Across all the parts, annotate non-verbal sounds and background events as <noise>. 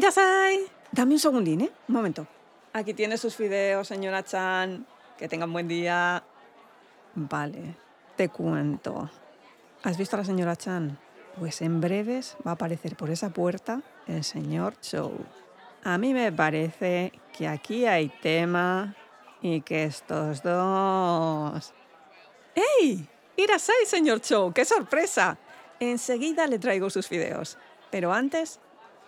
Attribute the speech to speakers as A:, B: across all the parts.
A: ¡Irasai! Dame un segundín, ¿eh? Un momento. Aquí tiene sus fideos, señora Chan. Que tengan buen día. Vale, te cuento. ¿Has visto a la señora Chan? Pues en breves va a aparecer por esa puerta el señor Chow. A mí me parece que aquí hay tema y que estos dos... ¡Ey! ¡Irasai, señor Chow! ¡Qué sorpresa! Enseguida le traigo sus fideos. Pero antes,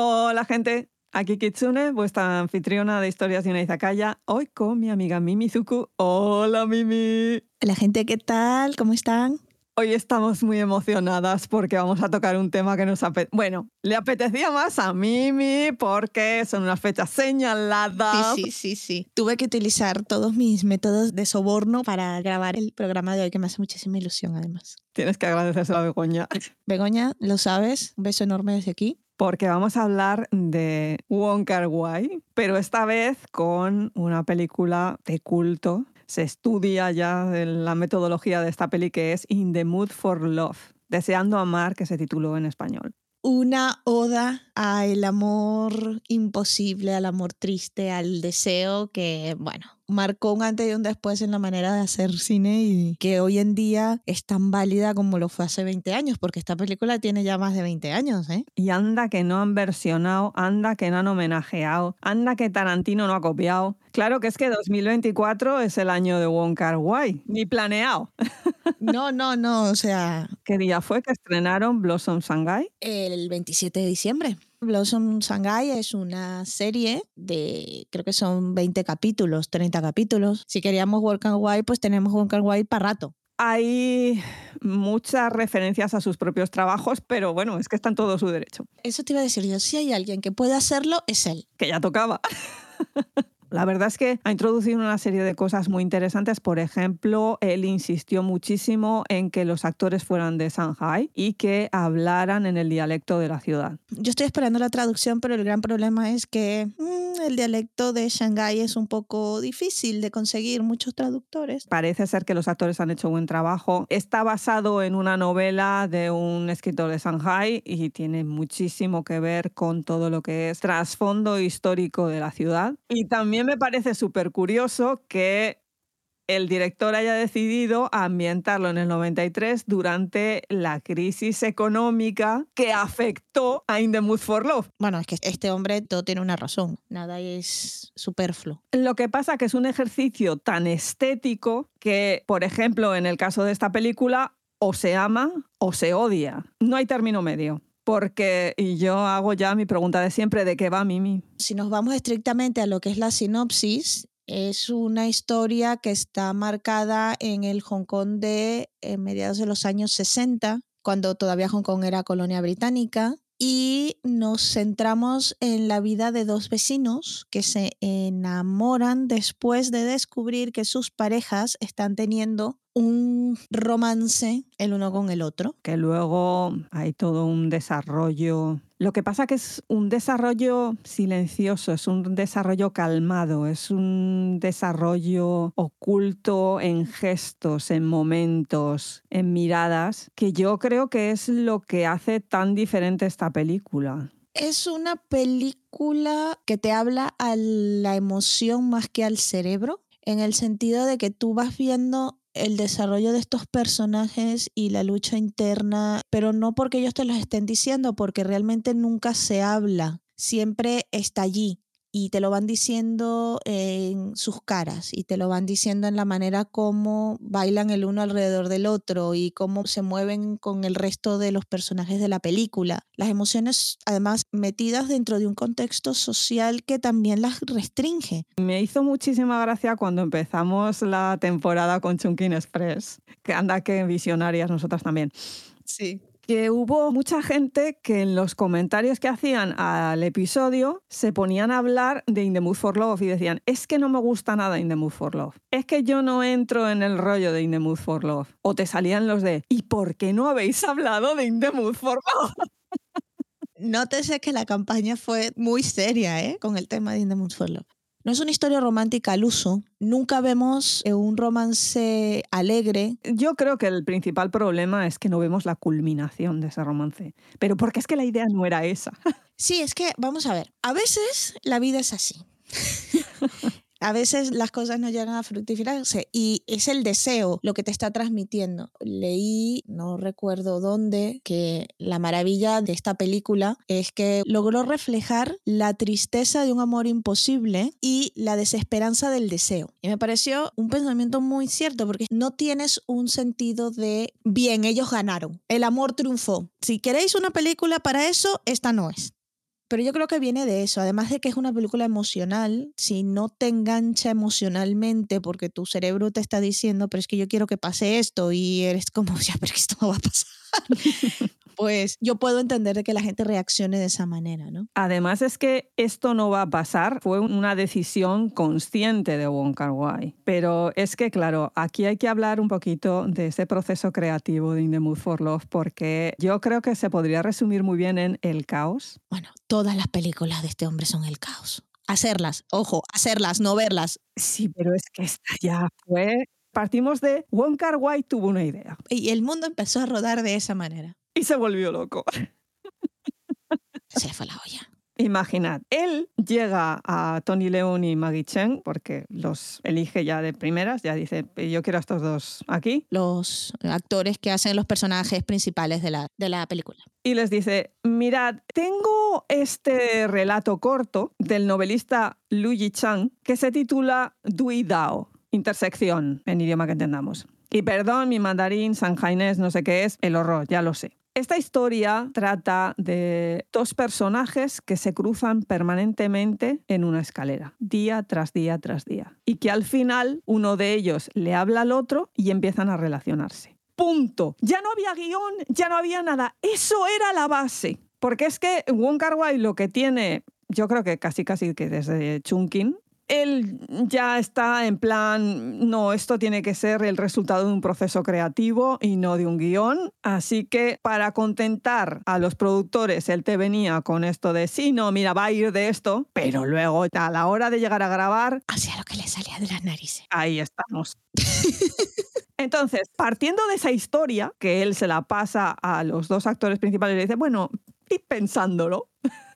A: Hola gente, aquí Kitsune, vuestra anfitriona de historias de una izakaya, hoy con mi amiga Mimi Zuku. Hola Mimi.
B: La gente, ¿qué tal? ¿Cómo están?
A: Hoy estamos muy emocionadas porque vamos a tocar un tema que nos apetece. Bueno, le apetecía más a Mimi porque son unas fechas señaladas.
B: Sí, sí, sí, sí. Tuve que utilizar todos mis métodos de soborno para grabar el programa de hoy, que me hace muchísima ilusión además.
A: Tienes que agradecérselo a Begoña.
B: Begoña, lo sabes, un beso enorme desde aquí.
A: Porque vamos a hablar de Wong Kar Wai, pero esta vez con una película de culto. Se estudia ya la metodología de esta peli que es In the Mood for Love, Deseando amar, que se tituló en español.
B: Una oda al amor imposible, al amor triste, al deseo que, bueno, marcó un antes y un después en la manera de hacer cine y que hoy en día es tan válida como lo fue hace 20 años, porque esta película tiene ya más de 20 años, ¿eh?
A: Y anda que no han versionado, anda que no han homenajeado, anda que Tarantino no ha copiado. Claro que es que 2024 es el año de Wong Kar Wai, ni planeado. <laughs>
B: No, no, no, o sea...
A: ¿Qué día fue que estrenaron Blossom Shanghai?
B: El 27 de diciembre. Blossom Shanghai es una serie de, creo que son 20 capítulos, 30 capítulos. Si queríamos Work and White, pues tenemos Work and White para rato.
A: Hay muchas referencias a sus propios trabajos, pero bueno, es que está en todo su derecho.
B: Eso te iba a decir yo, si hay alguien que puede hacerlo, es él.
A: Que ya tocaba. <laughs> La verdad es que ha introducido una serie de cosas muy interesantes. Por ejemplo, él insistió muchísimo en que los actores fueran de Shanghai y que hablaran en el dialecto de la ciudad.
B: Yo estoy esperando la traducción, pero el gran problema es que mmm, el dialecto de Shanghai es un poco difícil de conseguir muchos traductores.
A: Parece ser que los actores han hecho buen trabajo. Está basado en una novela de un escritor de Shanghai y tiene muchísimo que ver con todo lo que es trasfondo histórico de la ciudad. Y también me parece súper curioso que el director haya decidido ambientarlo en el 93 durante la crisis económica que afectó a In the Mood for Love.
B: Bueno, es que este hombre todo tiene una razón, nada es superfluo.
A: Lo que pasa que es un ejercicio tan estético que, por ejemplo, en el caso de esta película, o se ama o se odia. No hay término medio porque y yo hago ya mi pregunta de siempre, ¿de qué va Mimi?
B: Si nos vamos estrictamente a lo que es la sinopsis, es una historia que está marcada en el Hong Kong de eh, mediados de los años 60, cuando todavía Hong Kong era colonia británica, y nos centramos en la vida de dos vecinos que se enamoran después de descubrir que sus parejas están teniendo un romance el uno con el otro.
A: Que luego hay todo un desarrollo. Lo que pasa que es un desarrollo silencioso, es un desarrollo calmado, es un desarrollo oculto en gestos, en momentos, en miradas, que yo creo que es lo que hace tan diferente esta película.
B: Es una película que te habla a la emoción más que al cerebro, en el sentido de que tú vas viendo el desarrollo de estos personajes y la lucha interna, pero no porque ellos te los estén diciendo, porque realmente nunca se habla, siempre está allí y te lo van diciendo en sus caras y te lo van diciendo en la manera como bailan el uno alrededor del otro y cómo se mueven con el resto de los personajes de la película. Las emociones además metidas dentro de un contexto social que también las restringe.
A: Me hizo muchísima gracia cuando empezamos la temporada con Chunkin Express, que anda que visionarias nosotras también.
B: Sí
A: que hubo mucha gente que en los comentarios que hacían al episodio se ponían a hablar de In the Mood for Love y decían, es que no me gusta nada In the Mood for Love, es que yo no entro en el rollo de In for Love. O te salían los de, ¿y por qué no habéis hablado de In the Mood for Love? <laughs>
B: Nótese que la campaña fue muy seria ¿eh? con el tema de In for Love. No es una historia romántica al uso. Nunca vemos eh, un romance alegre.
A: Yo creo que el principal problema es que no vemos la culminación de ese romance. Pero porque es que la idea no era esa.
B: Sí, es que, vamos a ver, a veces la vida es así. <laughs> A veces las cosas no llegan a fructificarse y es el deseo lo que te está transmitiendo. Leí, no recuerdo dónde, que la maravilla de esta película es que logró reflejar la tristeza de un amor imposible y la desesperanza del deseo. Y me pareció un pensamiento muy cierto porque no tienes un sentido de, bien, ellos ganaron, el amor triunfó. Si queréis una película para eso, esta no es. Pero yo creo que viene de eso, además de que es una película emocional, si no te engancha emocionalmente porque tu cerebro te está diciendo, pero es que yo quiero que pase esto y eres como, <laughs> ya, pero esto no va a pasar. <laughs> pues yo puedo entender de que la gente reaccione de esa manera, ¿no?
A: Además es que esto no va a pasar, fue una decisión consciente de Wong Kar Wai. Pero es que, claro, aquí hay que hablar un poquito de ese proceso creativo de In the Mood for Love, porque yo creo que se podría resumir muy bien en el caos.
B: Bueno, todas las películas de este hombre son el caos. Hacerlas, ojo, hacerlas, no verlas.
A: Sí, pero es que esta ya fue... Partimos de Wong Kar Wai tuvo una idea
B: Y el mundo empezó a rodar de esa manera.
A: y se volvió loco.
B: Se le fue la olla.
A: Imaginad, él llega a Tony Leung y Maggie Chen porque los elige ya de primeras, ya dice, yo quiero a estos dos aquí,
B: Los actores que hacen los personajes principales de la, de la película.
A: y les dice, mirad, tengo este relato corto del novelista Lu Yichang que se titula Dui Dao, intersección en idioma que entendamos. Y perdón, mi mandarín, sanjainés, no sé qué es, el horror, ya lo sé. Esta historia trata de dos personajes que se cruzan permanentemente en una escalera, día tras día tras día, y que al final uno de ellos le habla al otro y empiezan a relacionarse. Punto. Ya no había guion, ya no había nada. Eso era la base. Porque es que Wong Kar Wai lo que tiene, yo creo que casi casi que desde Chunkin, él ya está en plan, no, esto tiene que ser el resultado de un proceso creativo y no de un guion. Así que para contentar a los productores, él te venía con esto de, sí, no, mira, va a ir de esto, pero luego a la hora de llegar a grabar,
B: Hacía lo que le salía de las narices.
A: ahí estamos. <laughs> Entonces, partiendo de esa historia, que él se la pasa a los dos actores principales y le dice, bueno, y pensándolo,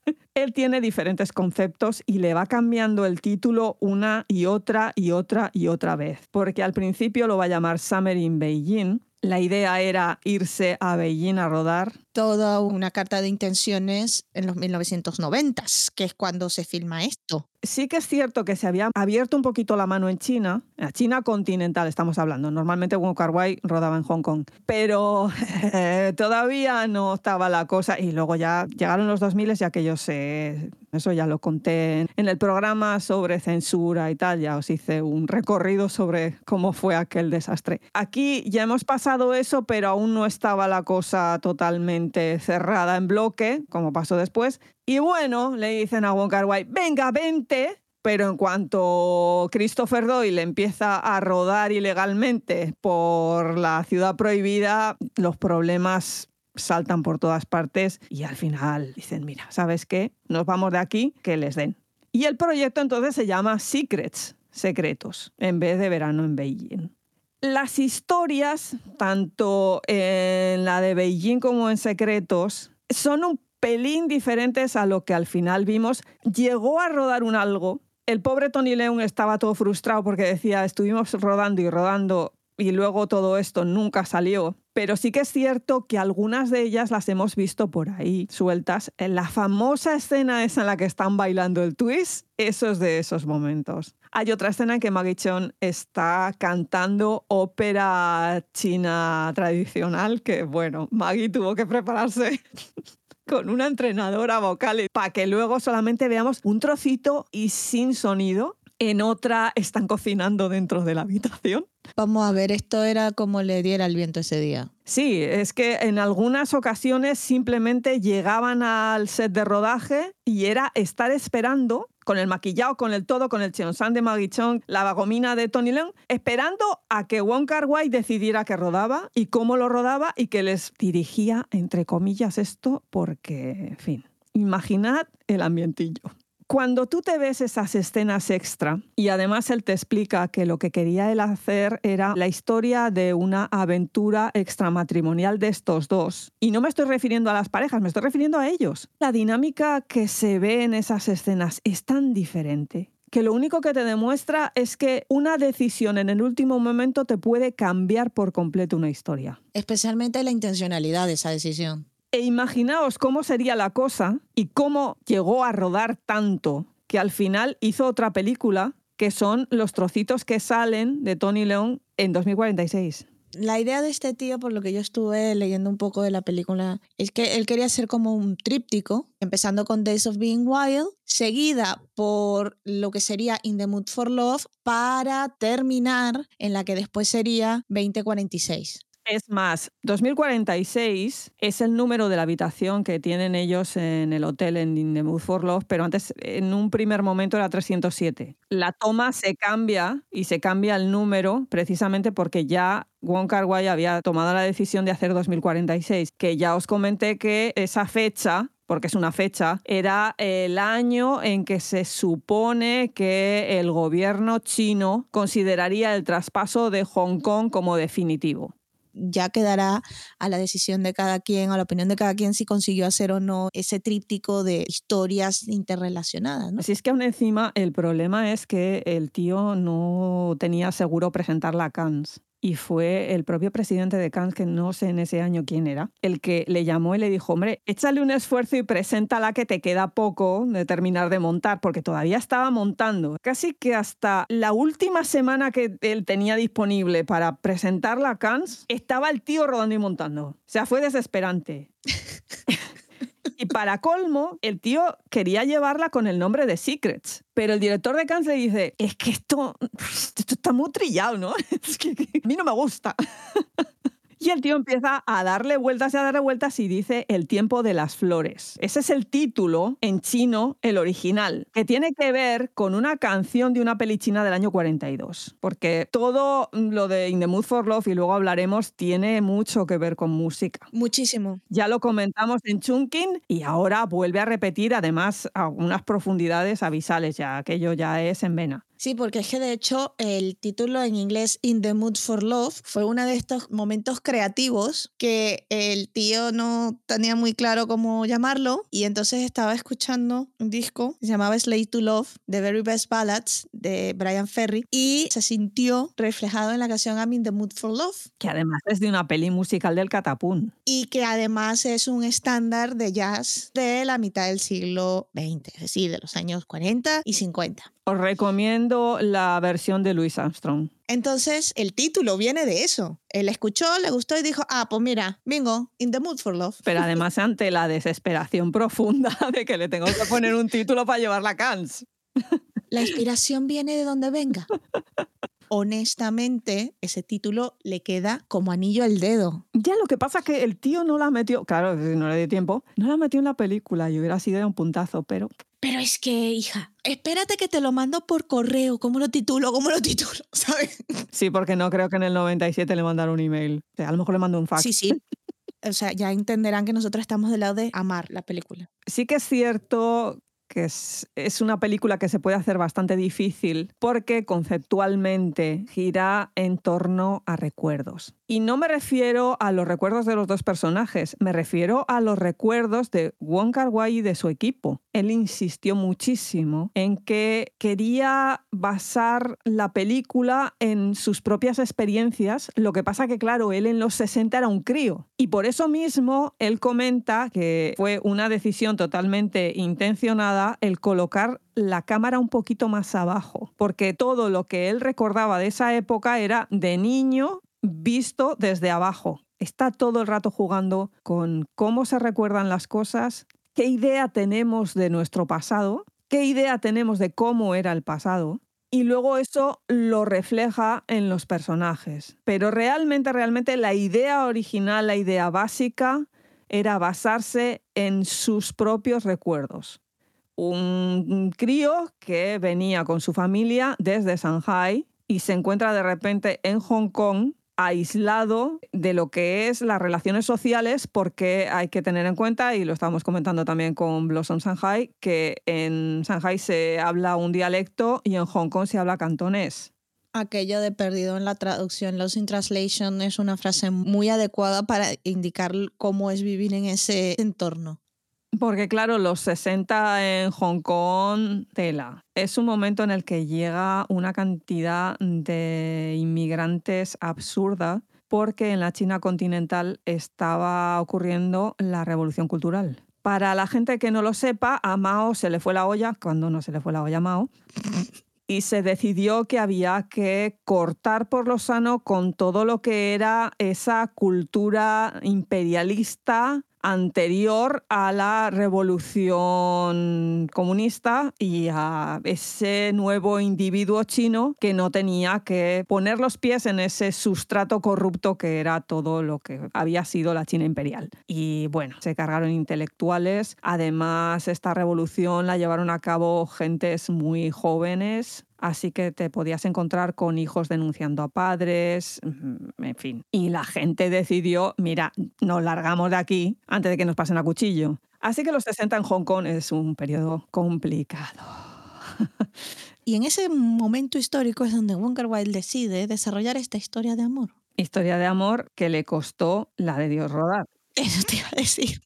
A: <laughs> él tiene diferentes conceptos y le va cambiando el título una y otra y otra y otra vez. Porque al principio lo va a llamar Summer in Beijing. La idea era irse a Beijing a rodar.
B: Toda una carta de intenciones en los 1990, que es cuando se filma esto.
A: Sí que es cierto que se había abierto un poquito la mano en China, en China continental estamos hablando, normalmente Wong Kar rodaba en Hong Kong, pero <laughs> todavía no estaba la cosa y luego ya llegaron los 2000 y aquello se... Eso ya lo conté en el programa sobre censura y tal, ya os hice un recorrido sobre cómo fue aquel desastre. Aquí ya hemos pasado eso, pero aún no estaba la cosa totalmente cerrada en bloque, como pasó después. Y bueno, le dicen a Wong Kar Wai, venga, vente. Pero en cuanto Christopher Doyle empieza a rodar ilegalmente por la ciudad prohibida, los problemas saltan por todas partes y al final dicen, mira, ¿sabes qué? Nos vamos de aquí, que les den. Y el proyecto entonces se llama Secrets, secretos, en vez de verano en Beijing. Las historias, tanto en la de Beijing como en Secretos, son un pelín diferentes a lo que al final vimos. Llegó a rodar un algo. El pobre Tony Leung estaba todo frustrado porque decía, estuvimos rodando y rodando y luego todo esto nunca salió. Pero sí que es cierto que algunas de ellas las hemos visto por ahí sueltas. En la famosa escena esa en la que están bailando el twist, eso es de esos momentos. Hay otra escena en que Maggie Cheung está cantando ópera china tradicional, que bueno, Maggie tuvo que prepararse <laughs> con una entrenadora vocal para que luego solamente veamos un trocito y sin sonido en otra están cocinando dentro de la habitación.
B: Vamos a ver, esto era como le diera el viento ese día.
A: Sí, es que en algunas ocasiones simplemente llegaban al set de rodaje y era estar esperando con el maquillado, con el todo, con el cheonsan de Maggie Chong, la vagomina de Tony Leung, esperando a que Wong Kar Wai decidiera que rodaba y cómo lo rodaba y que les dirigía, entre comillas, esto, porque, en fin, imaginad el ambientillo. Cuando tú te ves esas escenas extra y además él te explica que lo que quería él hacer era la historia de una aventura extramatrimonial de estos dos, y no me estoy refiriendo a las parejas, me estoy refiriendo a ellos, la dinámica que se ve en esas escenas es tan diferente que lo único que te demuestra es que una decisión en el último momento te puede cambiar por completo una historia.
B: Especialmente la intencionalidad de esa decisión.
A: E imaginaos cómo sería la cosa y cómo llegó a rodar tanto que al final hizo otra película que son los trocitos que salen de Tony León en 2046.
B: La idea de este tío, por lo que yo estuve leyendo un poco de la película, es que él quería ser como un tríptico, empezando con Days of Being Wild, seguida por lo que sería In the Mood for Love, para terminar en la que después sería 2046.
A: Es más, 2046 es el número de la habitación que tienen ellos en el hotel en In the Mood for Love, pero antes en un primer momento era 307. La toma se cambia y se cambia el número precisamente porque ya Wong Kar Wai había tomado la decisión de hacer 2046, que ya os comenté que esa fecha porque es una fecha, era el año en que se supone que el gobierno chino consideraría el traspaso de Hong Kong como definitivo
B: ya quedará a la decisión de cada quien, a la opinión de cada quien si consiguió hacer o no ese tríptico de historias interrelacionadas. ¿no?
A: Así es que aún encima el problema es que el tío no tenía seguro presentar la Cannes y fue el propio presidente de Cannes, que no sé en ese año quién era, el que le llamó y le dijo, hombre, échale un esfuerzo y preséntala que te queda poco de terminar de montar, porque todavía estaba montando. Casi que hasta la última semana que él tenía disponible para presentarla a Cannes, estaba el tío rodando y montando. O sea, fue desesperante. <laughs> Y para colmo, el tío quería llevarla con el nombre de Secrets. Pero el director de Cannes le dice, es que esto, esto está muy trillado, ¿no? <laughs> Es que, a mí no me gusta. Y el tío empieza a darle vueltas y a darle vueltas y dice El tiempo de las flores. Ese es el título en chino, el original, que tiene que ver con una canción de una peli china del año 42. Porque todo lo de In the Mood for Love, y luego hablaremos, tiene mucho que ver con música.
B: Muchísimo.
A: Ya lo comentamos en Chunkin y ahora vuelve a repetir, además, algunas profundidades abisales, ya aquello ya es en vena.
B: Sí, porque es que de hecho el título en inglés In the Mood for Love fue uno de estos momentos creativos que el tío no tenía muy claro cómo llamarlo y entonces estaba escuchando un disco que se llamaba Slave to Love, The Very Best Ballads de Brian Ferry y se sintió reflejado en la canción I'm in the Mood for Love.
A: Que además es de una peli musical del Catapún.
B: Y que además es un estándar de jazz de la mitad del siglo XX, es decir, de los años 40 y 50.
A: Os recomiendo la versión de Louis Armstrong.
B: Entonces, el título viene de eso. Él escuchó, le gustó y dijo, ah, pues mira, bingo, in the mood for love.
A: Pero además ante la desesperación profunda de que le tengo que poner un título para llevar la Cannes.
B: La inspiración viene de donde venga. Honestamente, ese título le queda como anillo al dedo.
A: Ya lo que pasa es que el tío no la metió, claro, no le dio tiempo, no la metió en la película y hubiera sido un puntazo, pero
B: Pero es que, hija, espérate que te lo mando por correo. ¿Cómo lo titulo? ¿Cómo lo titulo? <laughs> ¿Sabes?
A: sí, porque no creo que en el 97 le mandaron un email. O sea, a lo mejor le mandó un fax.
B: Sí, sí. O sea, ya entenderán que nosotros estamos del lado de amar la película.
A: Sí que es cierto que es, una película que se puede hacer bastante difícil porque conceptualmente gira en torno a recuerdos. Y no me refiero a los recuerdos de los dos personajes, me refiero a los recuerdos de Wong Kar y de su equipo. Él insistió muchísimo en que quería basar la película en sus propias experiencias, lo que pasa que claro, él en los 60 era un crío y por eso mismo él comenta que fue una decisión totalmente intencionada el colocar la cámara un poquito más abajo, porque todo lo que él recordaba de esa época era de niño visto desde abajo. Está todo el rato jugando con cómo se recuerdan las cosas, qué idea tenemos de nuestro pasado, qué idea tenemos de cómo era el pasado. y luego eso lo refleja en los personajes. Pero realmente, realmente la idea original, la idea básica, era basarse en sus propios recuerdos. Un crío que venía con su familia desde Shanghai y se encuentra de repente en Hong Kong aislado de lo que es las relaciones sociales porque hay que tener en cuenta, y lo estábamos comentando también con Blossom Shanghai, que en Shanghai se habla un dialecto y en Hong Kong se habla cantonés.
B: Aquello de perdido en la traducción, lost in translation, es una frase muy adecuada para indicar cómo es vivir en ese entorno.
A: Porque claro, los 60 en Hong Kong, tela. Es un momento en el que llega una cantidad de inmigrantes absurda porque en la China continental estaba ocurriendo la revolución cultural. Para la gente que no lo sepa, a Mao se le fue la olla, cuando no se le fue la olla a Mao, y se decidió que había que cortar por lo sano con todo lo que era esa cultura imperialista anterior a la revolución comunista y a ese nuevo individuo chino que no tenía que poner los pies en ese sustrato corrupto que era todo lo que había sido la China imperial. Y bueno, se cargaron intelectuales. Además, esta revolución la llevaron a cabo gentes muy jóvenes, Así que te podías encontrar con hijos denunciando a padres, mm, en fin. Y la gente decidió, mira, nos largamos de aquí antes de que nos pasen a cuchillo. Así que los 60 en Hong Kong es un periodo complicado. <laughs>
B: y en ese momento histórico es donde Wonka Wai decide desarrollar esta historia de amor.
A: Historia de amor que le costó la de Dios rodar.
B: Eso te iba a decir.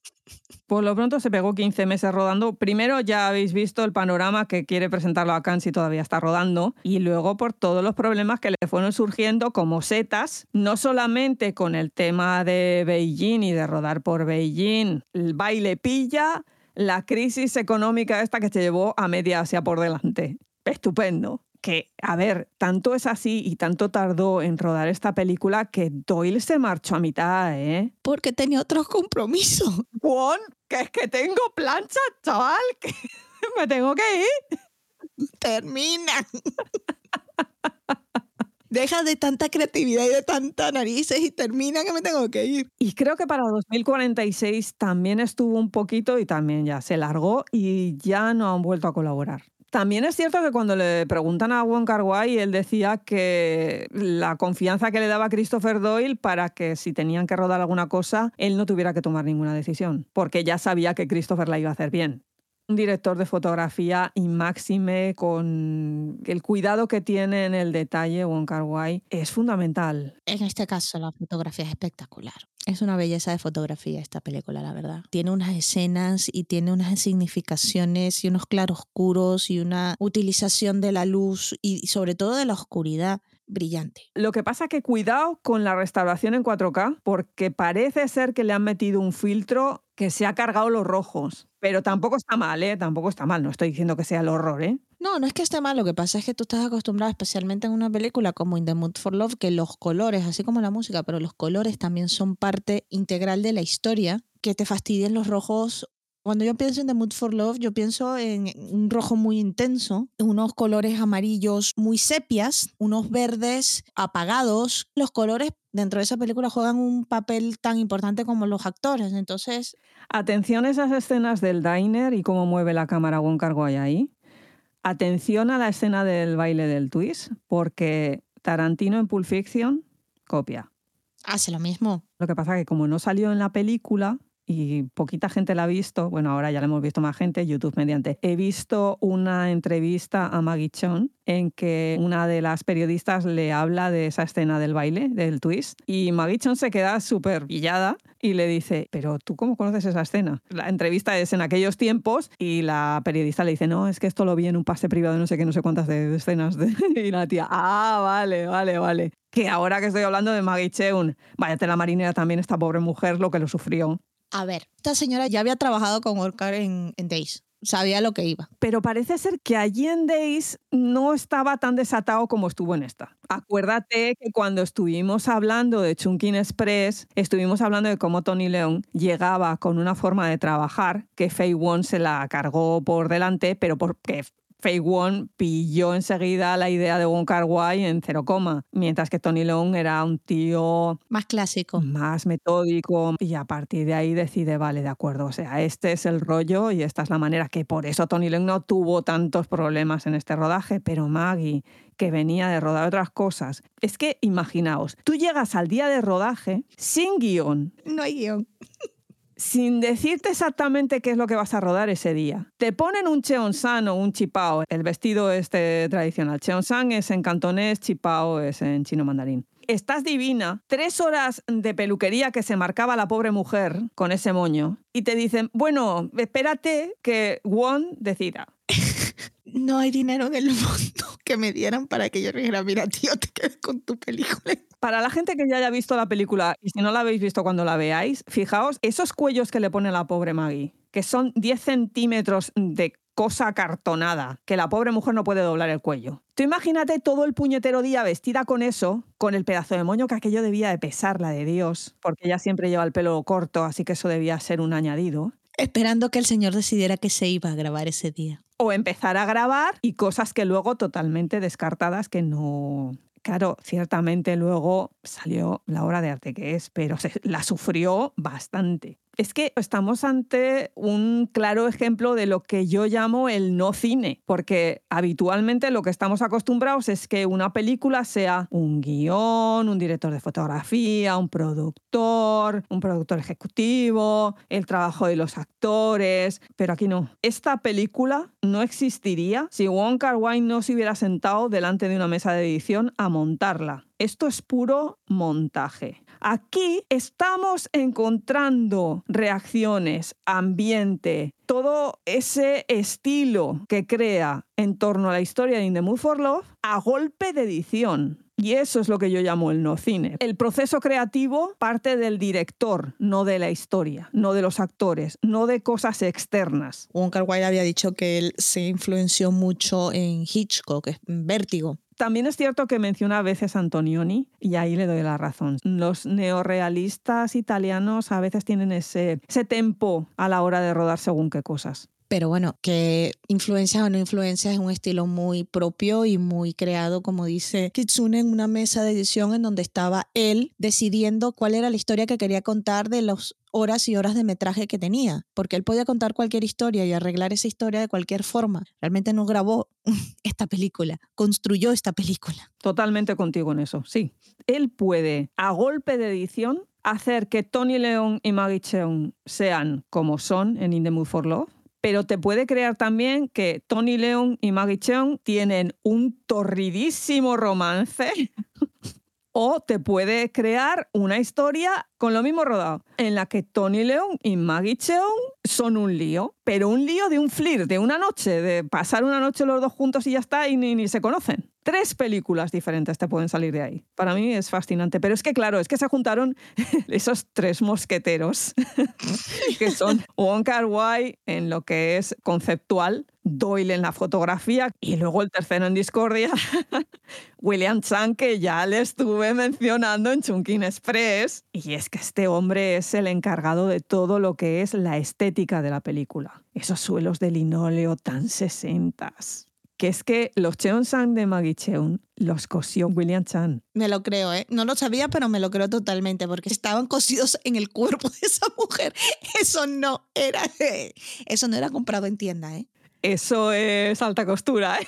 A: Por lo pronto se pegó 15 meses rodando. Primero ya habéis visto el panorama que quiere presentarlo a y todavía está rodando. Y luego por todos los problemas que le fueron surgiendo como setas, no solamente con el tema de Beijing y de rodar por Beijing, el baile pilla, la crisis económica esta que se llevó a media Asia por delante. Estupendo que, a ver, tanto es así y tanto tardó en rodar esta película que Doyle se marchó a mitad, ¿eh?
B: Porque tenía otros compromisos. <laughs>
A: Juan, que es que tengo plancha, chaval, que <laughs> me tengo que ir.
B: Termina. <laughs> Deja de tanta creatividad y de tanta narices y termina que me tengo que ir.
A: Y creo que para 2046 también estuvo un poquito y también ya se largó y ya no han vuelto a colaborar. También es cierto que cuando le preguntan a Wong Kar él decía que la confianza que le daba Christopher Doyle para que si tenían que rodar alguna cosa, él no tuviera que tomar ninguna decisión, porque ya sabía que Christopher la iba a hacer bien un director de fotografía y máxime con el cuidado que tiene en el detalle Wong Kar Wai es fundamental.
B: En este caso la fotografía es espectacular. Es una belleza de fotografía esta película, la verdad. Tiene unas escenas y tiene unas significaciones y unos claroscuros y una utilización de la luz y sobre todo de la oscuridad brillante.
A: Lo que pasa que cuidado con la restauración en 4K porque parece ser que le han metido un filtro que se ha cargado los rojos. Pero tampoco está mal, ¿eh? Tampoco está mal. No estoy diciendo que sea el horror, ¿eh?
B: No, no es que esté mal. Lo que pasa es que tú estás acostumbrado, especialmente en una película como In the Mood for Love, que los colores, así como la música, pero los colores también son parte integral de la historia. Que te fastidien los rojos cuando yo pienso en The Mood for Love, yo pienso en un rojo muy intenso, unos colores amarillos muy sepias, unos verdes apagados. Los colores dentro de esa película juegan un papel tan importante como los actores. Entonces.
A: Atención a esas escenas del diner y cómo mueve la cámara Wong Kar Wai ahí. Atención a la escena del baile del twist, porque Tarantino en Pulp Fiction copia.
B: Hace lo mismo.
A: Lo que pasa es que como no salió en la película, y poquita gente la ha visto, bueno, ahora ya la hemos visto más gente, YouTube mediante. He visto una entrevista a Maggie Chon en que una de las periodistas le habla de esa escena del baile, del twist, y Maggie Chon se queda súper pillada y le dice, pero ¿tú cómo conoces esa escena? La entrevista es en aquellos tiempos y la periodista le dice, no, es que esto lo vi en un pase privado no sé qué, no sé cuántas de, escenas. De... <laughs> y la tía, ah, vale, vale, vale. Que ahora que estoy hablando de Maggie Cheung, váyate la marinera también, esta pobre mujer, lo que lo sufrió.
B: A ver, esta señora ya había trabajado con Orcar en, Days sabía lo que iba.
A: Pero parece ser que allí en Days no estaba tan desatado como estuvo en esta. Acuérdate que cuando estuvimos hablando de Chunkin Express, estuvimos hablando de cómo Tony León llegaba con una forma de trabajar que Faye Won se la cargó por delante, pero porque Fei Won pilló enseguida la idea de Wong Kar Wai en cero coma, mientras que Tony Leung era un tío
B: Más clásico.
A: más metódico y a partir de ahí decide, vale, de acuerdo, o sea, este es el rollo y esta es la manera que por eso Tony Leung no tuvo tantos problemas en este rodaje, pero Maggie, que venía de rodar otras cosas, es que imaginaos, tú llegas al día de rodaje sin guion,
B: No hay guion.
A: Sin decirte exactamente qué es lo que vas a rodar ese día. Te ponen un cheonsan o un chipao, el vestido este tradicional. Cheonsan es en cantonés, chipao es en chino mandarín. Estás divina, tres horas de peluquería que se marcaba la pobre mujer con ese moño y te dicen, bueno, espérate que Won decida. <laughs>
B: No hay dinero en el <laughs> mundo que me dieran para que yo dijera, mira, tío, te quedas con tu película.
A: Para la gente que ya haya visto la película y si no la habéis visto cuando la veáis, fijaos esos cuellos que le pone la pobre Maggie, que son 10 centímetros de cosa cartonada, que la pobre mujer no puede doblar el cuello. Tú imagínate todo el puñetero día vestida con eso, con el pedazo de moño que aquello debía de pesar, la de Dios, porque ella siempre lleva el pelo corto, así que eso debía ser un añadido.
B: Esperando que el señor decidiera que se iba a grabar ese día.
A: O empezar a grabar y cosas que luego totalmente descartadas que no... Claro, ciertamente luego salió la obra de arte que es, pero se- la sufrió bastante. Es que estamos ante un claro ejemplo de lo que yo llamo el no cine, porque habitualmente lo que estamos acostumbrados es que una película sea un guion, un director de fotografía, un productor, un productor ejecutivo, el trabajo de los actores, pero aquí no. Esta película no existiría si Wong Kar no se hubiera sentado delante de una mesa de edición a montarla. Esto es puro montaje. Aquí estamos encontrando reacciones, ambiente, todo ese estilo que crea en torno a la historia de In the Mood for Love a golpe de edición. Y eso es lo que yo llamo el no cine. El proceso creativo parte del director, no de la historia, no de los actores, no de cosas externas.
B: Wong Kar Wai había dicho que él se influenció mucho en Hitchcock, en Vértigo.
A: También es cierto que menciona a veces Antonioni y ahí le doy la razón. Los neorrealistas italianos a veces tienen ese, ese tempo a la hora de rodar según qué cosas.
B: Pero bueno, que influencias o no influencias es un estilo muy propio y muy creado, como dice Kitsune, en una mesa de edición en donde estaba él decidiendo cuál era la historia que quería contar de las horas y horas de metraje que tenía, porque él podía contar cualquier historia y arreglar esa historia de cualquier forma. Realmente no grabó <laughs> esta película, construyó esta película.
A: Totalmente contigo en eso, sí. Él puede, a golpe de edición, hacer que Tony León y Maggie Cheung sean como son en In the Mood for Love, pero te puede crear también que Tony León y Maggie Cheung tienen un torridísimo romance <laughs> o te puede crear una historia con lo mismo rodado, en la que Tony León y Maggie Cheung son un lío, pero un lío de un flirt, de una noche, de pasar una noche los dos juntos y ya está y ni, ni se conocen. Tres películas diferentes te pueden salir de ahí. Para mí es fascinante, pero es que claro, es que se juntaron <laughs> esos tres mosqueteros, <laughs> que son Wong Kar Wai en lo que es conceptual, Doyle en la fotografía y luego el tercero en discordia, <laughs> William Chang, que ya le estuve mencionando en Chunkin Express. Y es que este hombre es el encargado de todo lo que es la estética de la película. Esos suelos de linóleo tan sesentas. Que es que los Cheon-sang de Maggie Cheung los cosió William Chan.
B: Me lo creo, ¿eh? No lo sabía, pero me lo creo totalmente, porque estaban cosidos en el cuerpo de esa mujer. Eso no era, eso no era comprado en tienda, ¿eh?
A: Eso es alta costura, ¿eh?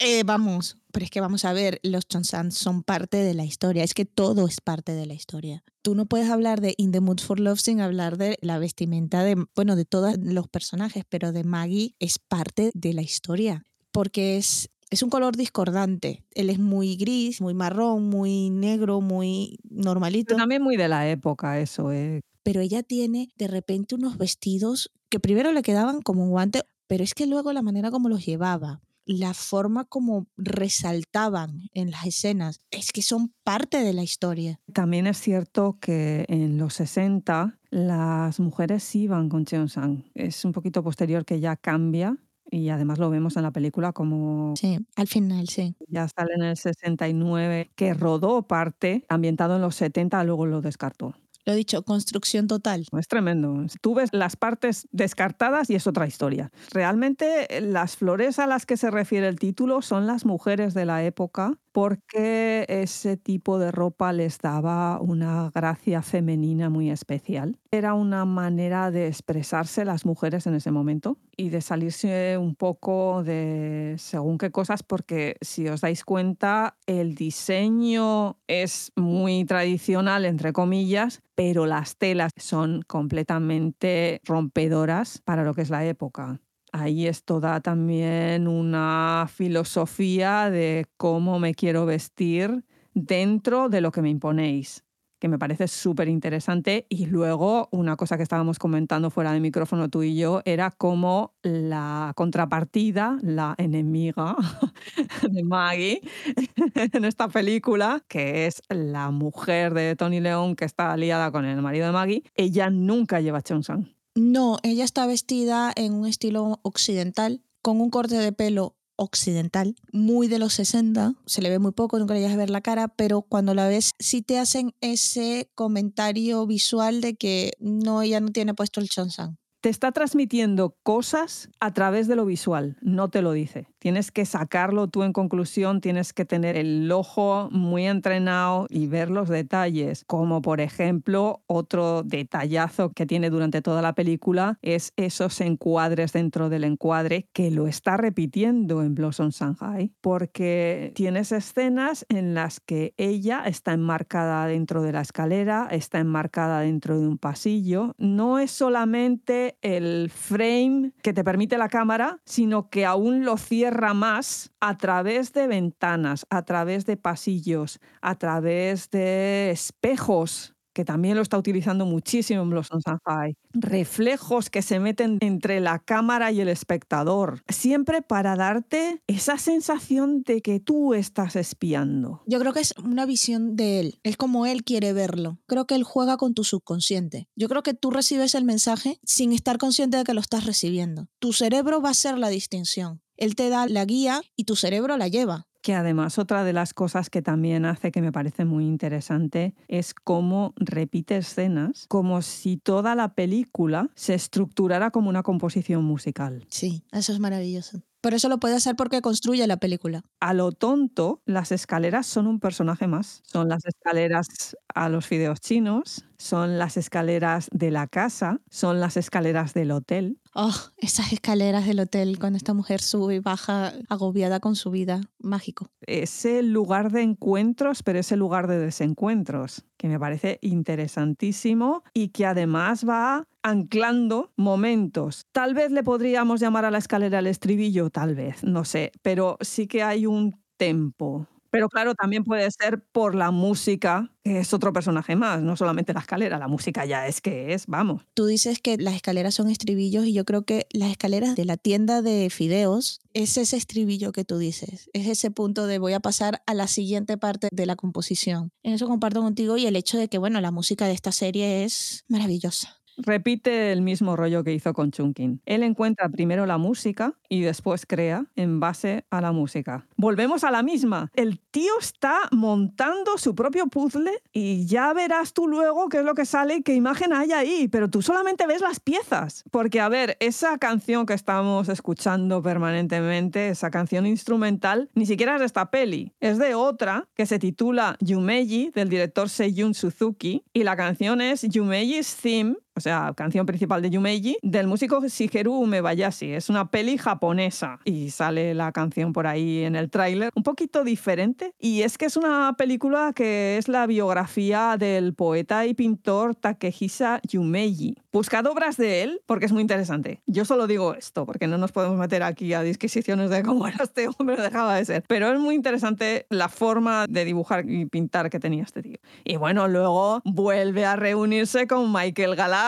B: Eh, vamos, pero es que vamos a ver, los Chonsan son parte de la historia, es que todo es parte de la historia. Tú no puedes hablar de In the Mood for Love sin hablar de la vestimenta de, bueno, de todos los personajes, pero de Maggie es parte de la historia, porque es, es un color discordante. Él es muy gris, muy marrón, muy negro, muy normalito,
A: Pero también muy de la época eso, ¿eh?
B: pero ella tiene de repente unos vestidos que primero le quedaban como un guante, pero es que luego la manera como los llevaba, la forma como resaltaban en las escenas, es que son parte de la historia.
A: También es cierto que en los 60 las mujeres iban con Cheon-sang. Es un poquito posterior que ya cambia y además lo vemos en la película como
B: Sí, al final, sí.
A: ya sale en el 69, que rodó parte ambientado en los 70, luego lo descartó.
B: Lo dicho, construcción total.
A: Es tremendo. Tú ves las partes descartadas y es otra historia. Realmente las flores a las que se refiere el título son las mujeres de la época porque ese tipo de ropa les daba una gracia femenina muy especial. Era una manera de expresarse las mujeres en ese momento y de salirse un poco de según qué cosas, porque si os dais cuenta, el diseño es muy tradicional, entre comillas, pero las telas son completamente rompedoras para lo que es la época. Ahí esto da también una filosofía de cómo me quiero vestir dentro de lo que me imponéis que me parece súper interesante. Y luego, una cosa que estábamos comentando fuera de micrófono tú y yo, era cómo la contrapartida, la enemiga <laughs> de Maggie <laughs> en esta película, que es la mujer de Tony León que está aliada con el marido de Maggie, ella nunca lleva cheongsam.
B: No, ella está vestida en un estilo occidental, con un corte de pelo occidental, muy de los 60, se le ve muy poco, nunca le llegas a ver la cara, pero cuando la ves sí te hacen ese comentario visual de que no, ella no tiene puesto el chonsan
A: te está transmitiendo cosas a través de lo visual, no te lo dice. Tienes que sacarlo tú en conclusión, tienes que tener el ojo muy entrenado y ver los detalles, como por ejemplo otro detallazo que tiene durante toda la película es esos encuadres dentro del encuadre que lo está repitiendo en Blossom Shanghai, porque tienes escenas en las que ella está enmarcada dentro de la escalera, está enmarcada dentro de un pasillo, no es solamente el frame que te permite la cámara, sino que aún lo cierra más a través de ventanas, a través de pasillos, a través de espejos que también lo está utilizando muchísimo en Blossom Shanghai. Reflejos que se meten entre la cámara y el espectador, siempre para darte esa sensación de que tú estás espiando.
B: Yo creo que es una visión de él, es como él quiere verlo. Creo que él juega con tu subconsciente. Yo creo que tú recibes el mensaje sin estar consciente de que lo estás recibiendo. Tu cerebro va a ser la distinción. Él te da la guía y tu cerebro la lleva
A: que además otra de las cosas que también hace que me parece muy interesante es cómo repite escenas como si toda la película se estructurara como una composición musical.
B: Sí, eso es maravilloso. Por eso lo puede hacer porque construye la película.
A: A lo tonto, las escaleras son un personaje más. Son las escaleras a los fideos chinos, son las escaleras de la casa, son las escaleras del hotel.
B: Oh, esas escaleras del hotel cuando esta mujer sube y baja agobiada con su vida. Mágico.
A: Ese lugar de encuentros, pero ese lugar de desencuentros, que me parece interesantísimo y que además va anclando momentos. Tal vez le podríamos llamar a la escalera el estribillo, tal vez, no sé, pero sí que hay un tempo. Pero claro, también puede ser por la música, que es otro personaje más, no solamente la escalera, la música ya es que es, vamos.
B: Tú dices que las escaleras son estribillos y yo creo que las escaleras de la tienda de fideos es ese estribillo que tú dices, es ese punto de voy a pasar a la siguiente parte de la composición. En eso comparto contigo y el hecho de que, bueno, la música de esta serie es maravillosa
A: repite el mismo rollo que hizo con Chunkin. Él encuentra primero la música y después crea en base a la música. Volvemos a la misma. El tío está montando su propio puzzle y ya verás tú luego qué es lo que sale y qué imagen hay ahí, pero tú solamente ves las piezas. Porque, a ver, esa canción que estamos escuchando permanentemente, esa canción instrumental, ni siquiera es de esta peli, es de otra que se titula Yumeji del director Seiyun Suzuki y la canción es Yumeji's Theme o sea, canción principal de Yumeji, del músico Shigeru Umebayashi. Es una peli japonesa y sale la canción por ahí en el tráiler, un poquito diferente. Y es que es una película que es la biografía del poeta y pintor Takehisa Yumeji. Buscad obras de él porque es muy interesante. Yo solo digo esto porque no nos podemos meter aquí a disquisiciones de cómo era este hombre, <laughs> dejaba de ser. Pero es muy interesante la forma de dibujar y pintar que tenía este tío. Y bueno, luego vuelve a reunirse con Michael Galá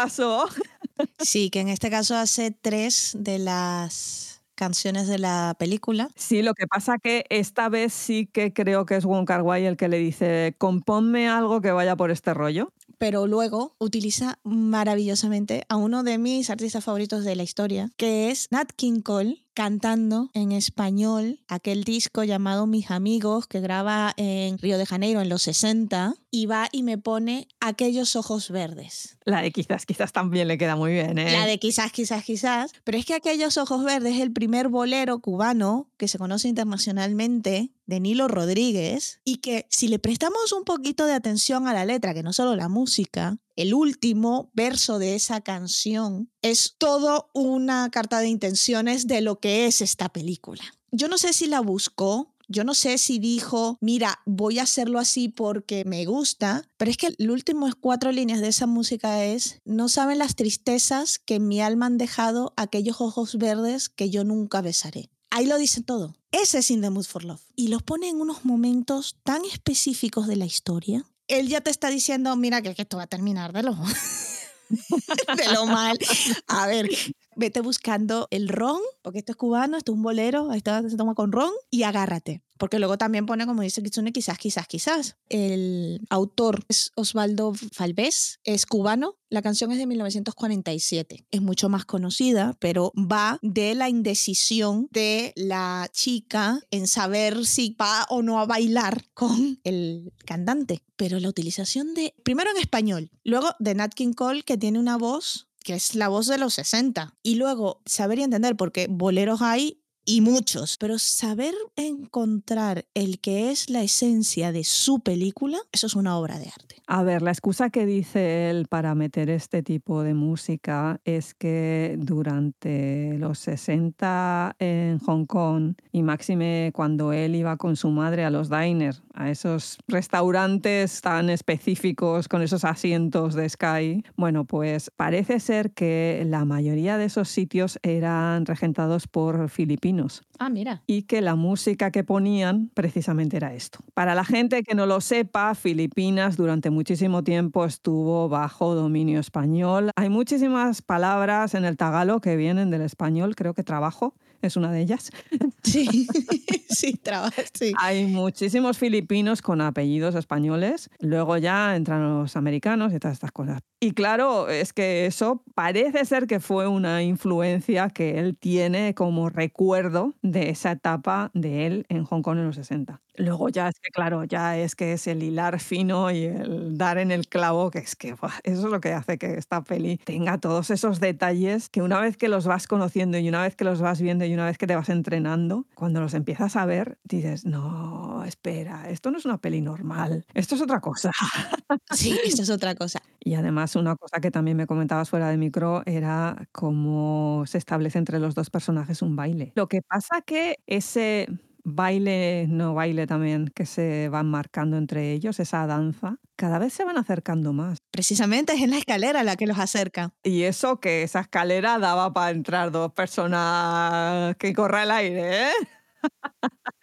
B: Sí, que en este caso hace tres de las canciones de la película.
A: Sí, lo que pasa que esta vez sí que creo que es Wong Kar Wai el que le dice, compónme algo que vaya por este rollo
B: pero luego utiliza maravillosamente a uno de mis artistas favoritos de la historia, que es Nat King Cole, cantando en español aquel disco llamado Mis Amigos que graba en Río de Janeiro en los 60 y va y me pone aquellos ojos verdes.
A: La de quizás, quizás también le queda muy bien, ¿eh?
B: La de quizás, quizás, quizás. Pero es que aquellos ojos verdes es el primer bolero cubano que se conoce internacionalmente de Nilo Rodríguez y que si le prestamos un poquito de atención a la letra, que no solo la música, el último verso de esa canción es todo una carta de intenciones de lo que es esta película. Yo no sé si la buscó, yo no sé si dijo, mira, voy a hacerlo así porque me gusta, pero es que el último cuatro líneas de esa música es, no saben las tristezas que en mi alma han dejado aquellos ojos verdes que yo nunca besaré. Ahí lo dice todo. Ese es In the Mood for Love. Y los pone en unos momentos tan específicos de la historia. Él ya te está diciendo, mira que, esto va a terminar de lo, <laughs> de lo mal. A ver, vete buscando el ron, porque esto es cubano, esto es un bolero, esto se toma con ron, y agárrate. Porque luego también pone, como dice Kitsune, quizás, quizás, quizás. El autor es Osvaldo Falvés, es cubano. La canción es de 1947. Es mucho más conocida, pero va de la indecisión de la chica en saber si va o no a bailar con el cantante. Pero la utilización de, primero en español, luego de Nat King Cole, que tiene una voz que es la voz de los 60. Y luego saber y entender, porque boleros hay y muchos, pero saber encontrar el que es la esencia de su película, eso es una obra de arte.
A: A ver, la excusa que dice él para meter este tipo de música es que durante los 60 en Hong Kong y máxime cuando él iba con su madre a los diners, a esos restaurantes tan específicos con esos asientos de Sky, bueno, pues parece ser que la mayoría de esos sitios eran regentados por filipinos.
B: Ah, mira.
A: Y que la música que ponían precisamente era esto. Para la gente que no lo sepa, Filipinas durante muchísimo tiempo estuvo bajo dominio español. Hay muchísimas palabras en el tagalo que vienen del español, creo que trabajo es una de ellas. <laughs>
B: Sí, <laughs> sí, trabajo, sí.
A: Hay muchísimos filipinos con apellidos españoles, luego ya entran los americanos y todas estas cosas. Y claro, es que eso parece ser que fue una influencia que él tiene como recuerdo de esa etapa de él en Hong Kong en los 60. Luego ya es que, claro, ya es que es el hilar fino y el dar en el clavo, que es que buah, eso es lo que hace que esta peli tenga todos esos detalles que una vez que los vas conociendo y una vez que los vas viendo y una vez que te vas entrenando, cuando los empiezas a ver, dices, no, espera, esto no es una peli normal, esto es otra cosa.
B: Sí, <laughs> esto es otra cosa.
A: Y además una cosa que también me comentabas fuera de micro era cómo se establece entre los dos personajes un baile. Lo que pasa que ese baile, no baile también, que se van marcando entre ellos, esa danza, cada vez se van acercando más.
B: Precisamente es en la escalera la que los acerca.
A: Y eso que esa escalera daba para entrar dos personas que corra el aire, ¿eh? <laughs>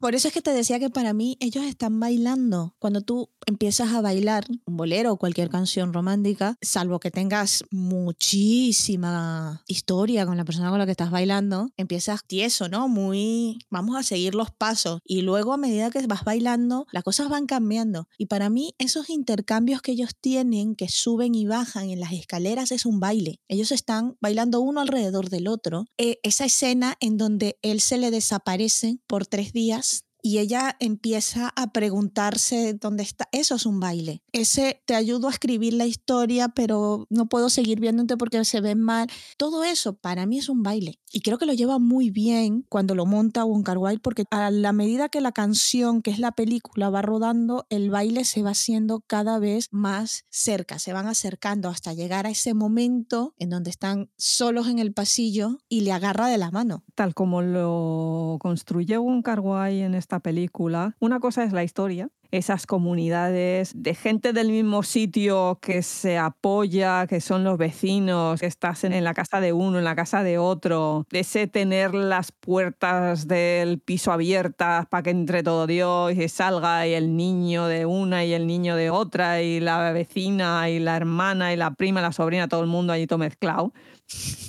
B: Por eso es que te decía que para mí ellos están bailando. Cuando tú empiezas a bailar un bolero o cualquier canción romántica, salvo que tengas muchísima historia con la persona con la que estás bailando, empiezas tieso, ¿no? Muy, vamos a seguir los pasos. Y luego a medida que vas bailando, las cosas van cambiando. Y para mí esos intercambios que ellos tienen, que suben y bajan en las escaleras, es un baile. Ellos están bailando uno alrededor del otro. Eh, esa escena en donde él se le desaparece por tres días y ella empieza a preguntarse dónde está. Eso es un baile. Ese te ayudo a escribir la historia, pero no puedo seguir viéndote porque se ve mal. Todo eso para mí es un baile. Y creo que lo lleva muy bien cuando lo monta Kar Wai porque a la medida que la canción, que es la película, va rodando, el baile se va haciendo cada vez más cerca. Se van acercando hasta llegar a ese momento en donde están solos en el pasillo y le agarra de la mano.
A: Tal como lo construye Kar Wai en esta película, una cosa es la historia, esas comunidades de gente del mismo sitio que se apoya, que son los vecinos, que estás en la casa de uno, en la casa de otro, de ese tener las puertas del piso abiertas para que entre todo Dios y salga y el niño de una y el niño de otra y la vecina y la hermana y la prima, la sobrina, todo el mundo allí todo mezclado.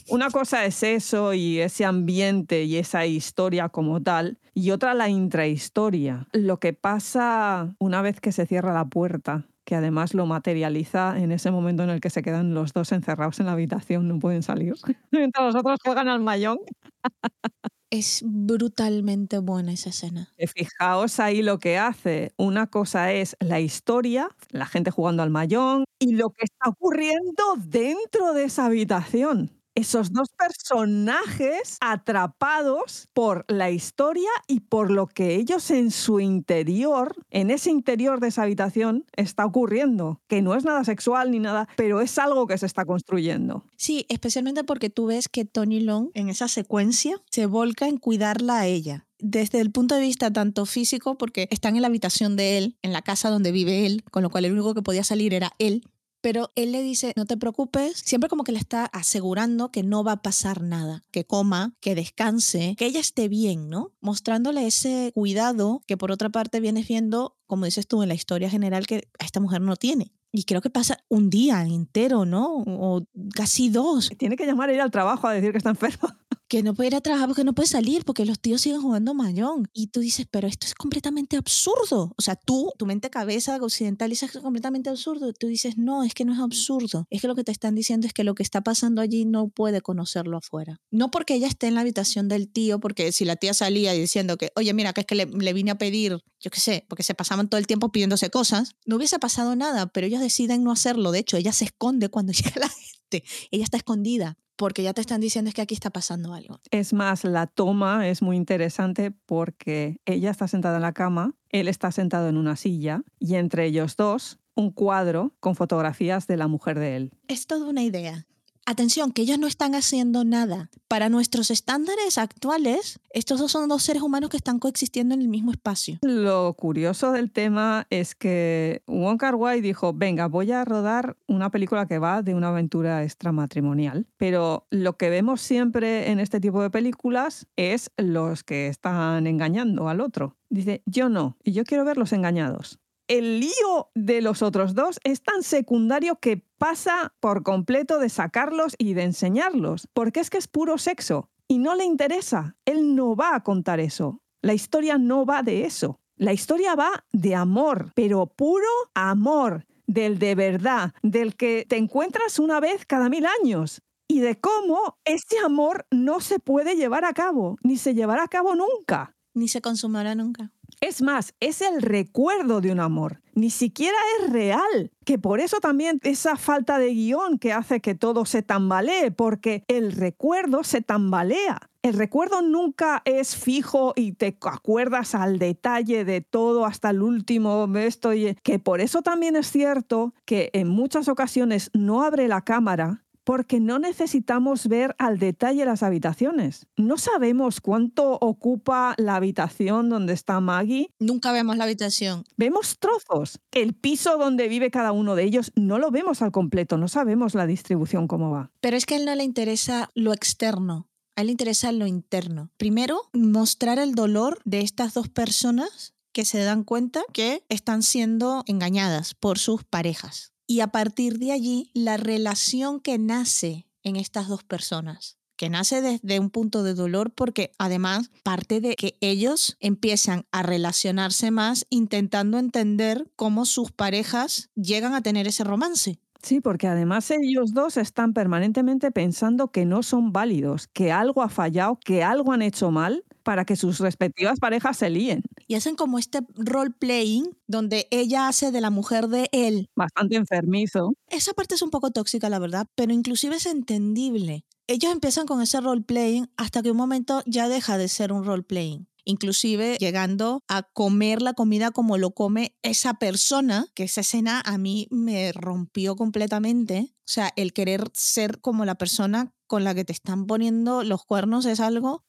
A: Una cosa es eso y ese ambiente y esa historia como tal, y otra la intrahistoria. Lo que pasa una vez que se cierra la puerta que además lo materializa en ese momento en el que se quedan los dos encerrados en la habitación, no pueden salir, <laughs> mientras los otros juegan al mayón. <laughs>
B: Es brutalmente buena esa escena.
A: Eh, Fijaos ahí lo que hace. Una cosa es la historia, la gente jugando al mayón, y lo que está ocurriendo dentro de esa habitación esos dos personajes atrapados por la historia y por lo que ellos en su interior, en ese interior de esa habitación, está ocurriendo, que no es nada sexual ni nada, pero es algo que se está construyendo.
B: Sí, especialmente porque tú ves que Tony Long en esa secuencia se volca en cuidarla a ella desde el punto de vista tanto físico, porque están en la habitación de él, en la casa donde vive él, con lo cual el único que podía salir era él, pero él le dice, no te preocupes, siempre como que le está asegurando que no va a pasar nada, que coma, que descanse, que ella esté bien, ¿no? Mostrándole ese cuidado que por otra parte vienes viendo, como dices tú, en la historia general que esta mujer no tiene. Y creo que pasa un día entero, ¿no? O casi dos.
A: Tiene que llamar a ir al trabajo a decir que está enfermo
B: que no puede ir a trabajar porque no puede salir, porque los tíos siguen jugando mayón. Y tú dices, pero esto es completamente absurdo. O sea, tú, tu mente cabeza occidental, dice que es completamente absurdo. Tú dices, no, es que no es absurdo. Es que lo que te están diciendo es que lo que está pasando allí no puede conocerlo afuera. No porque ella esté en la habitación del tío, porque si la tía salía diciendo que, oye, mira, que es que le, le vine a pedir, yo qué sé, porque se pasaban todo el tiempo pidiéndose cosas, no hubiese pasado nada, pero ellos deciden no hacerlo. De hecho, ella se esconde cuando <laughs> llega la gente. Ella está escondida porque ya te están diciendo es que aquí está pasando algo.
A: Es más, la toma es muy interesante porque ella está sentada en la cama, él está sentado en una silla y entre ellos dos un cuadro con fotografías de la mujer de él.
B: Es toda una idea atención, que ellos no están haciendo nada. Para nuestros estándares actuales, estos dos son dos seres humanos que están coexistiendo en el mismo espacio.
A: Lo curioso del tema es que Wong Kar Wai dijo, venga, voy a rodar una película que va de una aventura extramatrimonial, pero lo que vemos siempre en este tipo de películas es los que están engañando al otro. Dice, yo no, y yo quiero ver los engañados el lío de los otros dos es tan secundario que pasa por completo de sacarlos y de enseñarlos, porque es que es puro sexo y no le interesa. Él no va a contar eso. La historia no va de eso. La historia va de amor, pero puro amor, del de verdad, del que te encuentras una vez cada mil años y de cómo ese amor no se puede llevar a cabo, ni se llevará a cabo nunca.
B: Ni se consumirá nunca.
A: Es más, es el recuerdo de un amor, ni siquiera es real, que por eso también esa falta de guion que hace que todo se tambalee, porque el recuerdo se tambalea. El recuerdo nunca es fijo y te acuerdas al detalle de todo hasta el último esto que por eso también es cierto que en muchas ocasiones no abre la cámara porque no necesitamos ver al detalle las habitaciones. No sabemos cuánto ocupa la habitación donde está Maggie.
B: Nunca vemos la habitación.
A: Vemos trozos. El piso donde vive cada uno de ellos no lo vemos al completo, no sabemos la distribución cómo va.
B: Pero es que a él no le interesa lo externo. A él le interesa lo interno. Primero, mostrar el dolor de estas dos personas que se dan cuenta que están siendo engañadas por sus parejas y a partir de allí la relación que nace en estas dos personas que nace desde un punto de dolor porque además parte de que ellos empiezan a relacionarse más intentando entender cómo sus parejas llegan a tener ese romance.
A: Sí, porque además ellos dos están permanentemente pensando que no son válidos, que algo ha fallado, que algo han hecho mal para que sus respectivas parejas se líen.
B: Y hacen como este role playing donde ella hace de la mujer de él.
A: Bastante enfermizo.
B: Esa parte es un poco tóxica, la verdad, pero inclusive es entendible. Ellos empiezan con ese role playing hasta que un momento ya deja de ser un role playing inclusive llegando a comer la comida como lo come esa persona, que esa escena a mí me rompió completamente. O sea, el querer ser como la persona con la que te están poniendo los cuernos es algo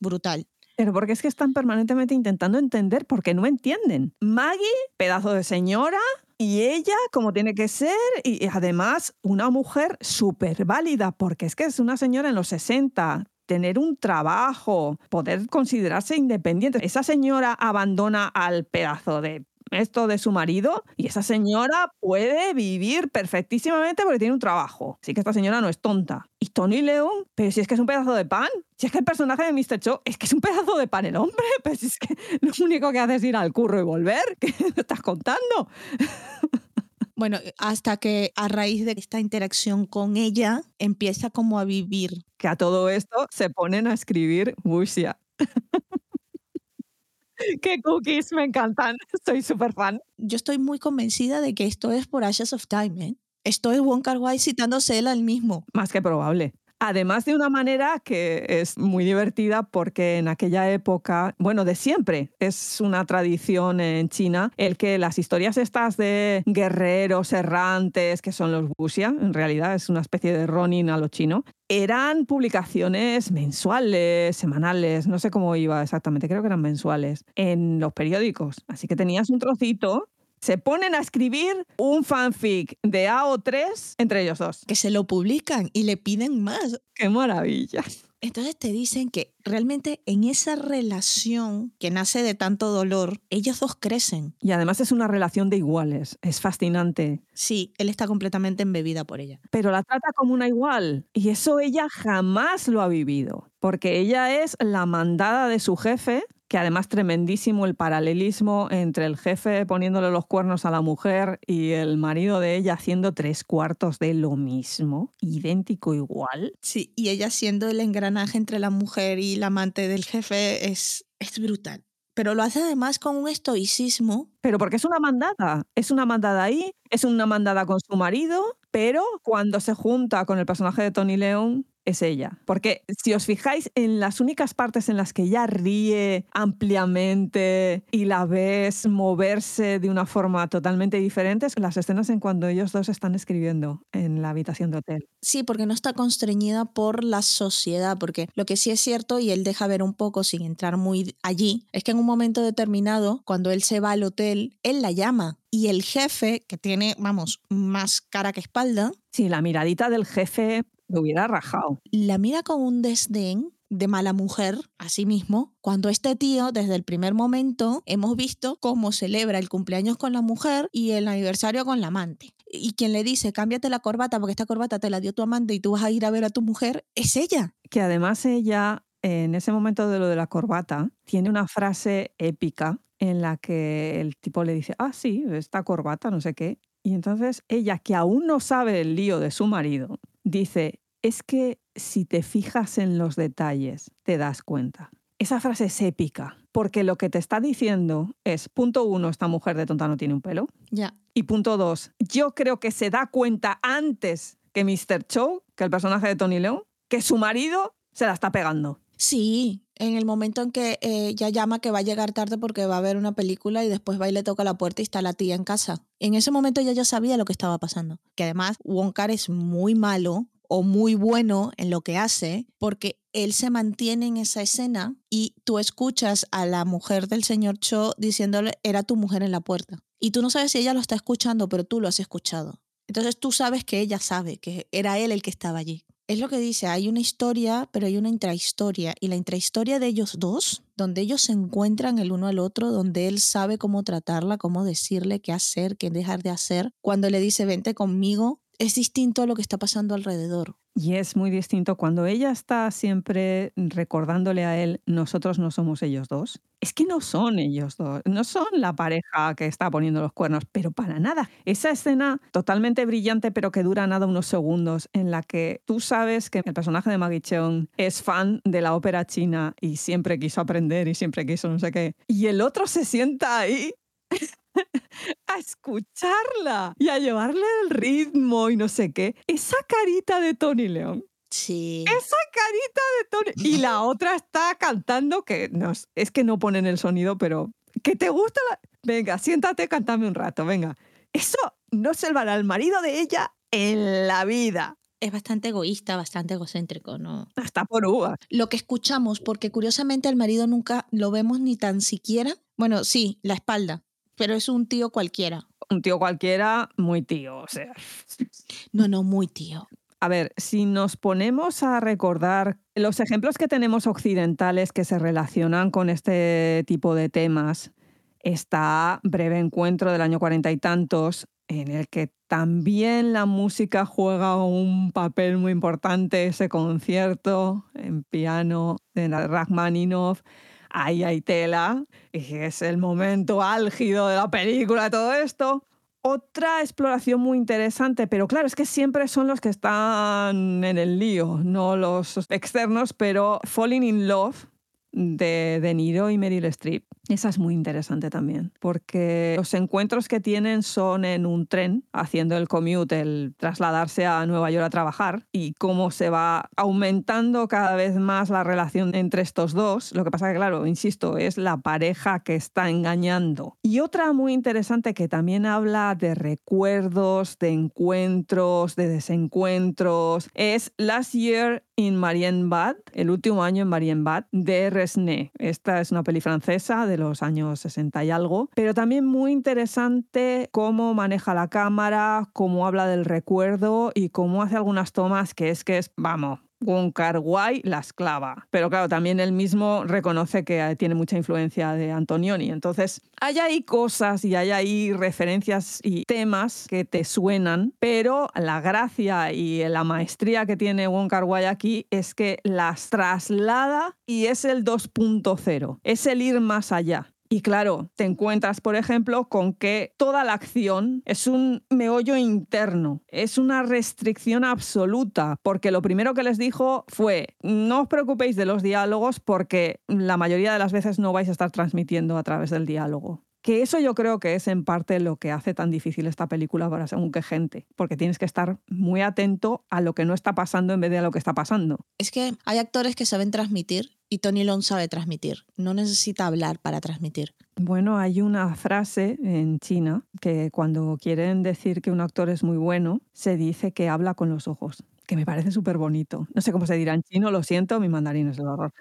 B: brutal.
A: Pero porque es que están permanentemente intentando entender porque no entienden. Maggie, pedazo de señora, y ella, como tiene que ser, y además una mujer súper válida, porque es que es una señora en los 60, tener un trabajo, poder considerarse independiente. Esa señora abandona al pedazo de esto de su marido y esa señora puede vivir perfectísimamente porque tiene un trabajo. Así que esta señora no es tonta. Y Tony León, pero si es que es un pedazo de pan, si es que el personaje de Mr. Cho es que es un pedazo de pan el hombre, <laughs> pero si es que lo único que hace es ir al curro y volver, ¿qué <laughs> me estás contando?
B: Bueno, hasta que a raíz de esta interacción con ella empieza como a vivir.
A: Que a todo esto se ponen a escribir Wuxia. <laughs> <laughs> ¡Qué cookies! Me encantan. <laughs> Soy súper fan.
B: Yo estoy muy convencida de que esto es por Ashes of Time, ¿eh? Esto es Wong Kar Wai citándose él al mismo.
A: Más que probable. Además de una manera que es muy divertida porque en aquella época, bueno, de siempre, es una tradición en China el que las historias estas de guerreros errantes, que son los wuxia, en realidad es una especie de ronin a lo chino, eran publicaciones mensuales, semanales, no sé cómo iba exactamente, creo que eran mensuales, en los periódicos. Así que tenías un trocito se ponen a escribir un fanfic de AO3 entre ellos dos.
B: Que se lo publican y le piden más.
A: ¡Qué maravilla!
B: Entonces te dicen que realmente en esa relación que nace de tanto dolor, ellos dos crecen.
A: Y además es una relación de iguales, es fascinante.
B: Sí, él está completamente embebida por ella.
A: Pero la trata como una igual y eso ella jamás lo ha vivido, porque ella es la mandada de su jefe que además tremendísimo el paralelismo entre el jefe poniéndole los cuernos a la mujer y el marido de ella haciendo tres cuartos de lo mismo, idéntico igual.
B: Sí, y ella siendo el engranaje entre la mujer y la amante del jefe es, es brutal. Pero lo hace además con un estoicismo.
A: Pero porque es una mandada, es una mandada ahí, es una mandada con su marido, pero cuando se junta con el personaje de Tony León, es ella. Porque si os fijáis en las únicas partes en las que ella ríe ampliamente y la ves moverse de una forma totalmente diferente, es las escenas en cuando ellos dos están escribiendo en la habitación de hotel.
B: Sí, porque no está constreñida por la sociedad, porque lo que sí es cierto, y él deja ver un poco sin entrar muy allí, es que en un momento determinado, cuando él se va al hotel, él la llama y el jefe, que tiene, vamos, más cara que espalda.
A: Sí, la miradita del jefe lo hubiera rajado.
B: La mira con un desdén de mala mujer a sí mismo, cuando este tío, desde el primer momento, hemos visto cómo celebra el cumpleaños con la mujer y el aniversario con la amante. Y quien le dice, cámbiate la corbata porque esta corbata te la dio tu amante y tú vas a ir a ver a tu mujer, es ella.
A: Que además ella, en ese momento de lo de la corbata, tiene una frase épica en la que el tipo le dice, ah, sí, esta corbata, no sé qué. Y entonces ella, que aún no sabe el lío de su marido, dice, es que si te fijas en los detalles, te das cuenta. Esa frase es épica, porque lo que te está diciendo es, punto uno, esta mujer de tonta no tiene un pelo.
B: Ya.
A: Y punto dos, yo creo que se da cuenta antes que Mr. Chow, que el personaje de Tony León, que su marido se la está pegando.
B: Sí, en el momento en que eh, ya llama que va a llegar tarde porque va a ver una película y después va y le toca la puerta y está la tía en casa. En ese momento ella ya sabía lo que estaba pasando. Que además Wonka es muy malo o muy bueno en lo que hace porque él se mantiene en esa escena y tú escuchas a la mujer del señor Cho diciéndole era tu mujer en la puerta. Y tú no sabes si ella lo está escuchando, pero tú lo has escuchado. Entonces tú sabes que ella sabe que era él el que estaba allí. Es lo que dice, hay una historia, pero hay una intrahistoria. Y la intrahistoria de ellos dos, donde ellos se encuentran el uno al otro, donde él sabe cómo tratarla, cómo decirle qué hacer, qué dejar de hacer. Cuando le dice, vente conmigo, es distinto a lo que está pasando alrededor.
A: Y es muy distinto cuando ella está siempre recordándole a él, nosotros no somos ellos dos. Es que no son ellos dos, no son la pareja que está poniendo los cuernos, pero para nada. Esa escena totalmente brillante, pero que dura nada unos segundos, en la que tú sabes que el personaje de Maggie Cheung es fan de la ópera china y siempre quiso aprender y siempre quiso no sé qué. Y el otro se sienta ahí <laughs> a escucharla y a llevarle el ritmo y no sé qué. Esa carita de Tony León.
B: Sí.
A: Esa carita de Tony. Y la otra está cantando que no, es que no ponen el sonido, pero que te gusta. La... Venga, siéntate, cántame un rato, venga. Eso no salvará al marido de ella en la vida.
B: Es bastante egoísta, bastante egocéntrico, ¿no?
A: Hasta por uvas.
B: Lo que escuchamos, porque curiosamente al marido nunca lo vemos ni tan siquiera. Bueno, sí, la espalda, pero es un tío cualquiera.
A: Un tío cualquiera, muy tío, o sea.
B: No, no, muy tío.
A: A ver, si nos ponemos a recordar los ejemplos que tenemos occidentales que se relacionan con este tipo de temas, está Breve Encuentro del año cuarenta y tantos, en el que también la música juega un papel muy importante, ese concierto en piano de Rachmaninoff ahí hay tela, y es el momento álgido de la película, todo esto. Otra exploración muy interesante, pero claro, es que siempre son los que están en el lío, no los externos, pero Falling in Love de De Niro y Meryl Streep. Esa es muy interesante también, porque los encuentros que tienen son en un tren, haciendo el commute, el trasladarse a Nueva York a trabajar, y cómo se va aumentando cada vez más la relación entre estos dos. Lo que pasa que, claro, insisto, es la pareja que está engañando. Y otra muy interesante que también habla de recuerdos, de encuentros, de desencuentros, es Last Year in Marienbad, el último año en Marienbad, de Resné. Esta es una peli francesa de los años 60 y algo, pero también muy interesante cómo maneja la cámara, cómo habla del recuerdo y cómo hace algunas tomas que es que es, vamos, Wai la esclava. Pero claro, también él mismo reconoce que tiene mucha influencia de Antonioni. Entonces, hay ahí cosas y hay ahí referencias y temas que te suenan, pero la gracia y la maestría que tiene Wai aquí es que las traslada y es el 2.0, es el ir más allá. Y claro, te encuentras, por ejemplo, con que toda la acción es un meollo interno, es una restricción absoluta, porque lo primero que les dijo fue, no os preocupéis de los diálogos porque la mayoría de las veces no vais a estar transmitiendo a través del diálogo. Que eso yo creo que es en parte lo que hace tan difícil esta película para según qué gente, porque tienes que estar muy atento a lo que no está pasando en vez de a lo que está pasando.
B: Es que hay actores que saben transmitir y Tony Long sabe transmitir. No necesita hablar para transmitir.
A: Bueno, hay una frase en China que cuando quieren decir que un actor es muy bueno, se dice que habla con los ojos, que me parece súper bonito. No sé cómo se dirá en chino, lo siento, mi mandarín es el horror.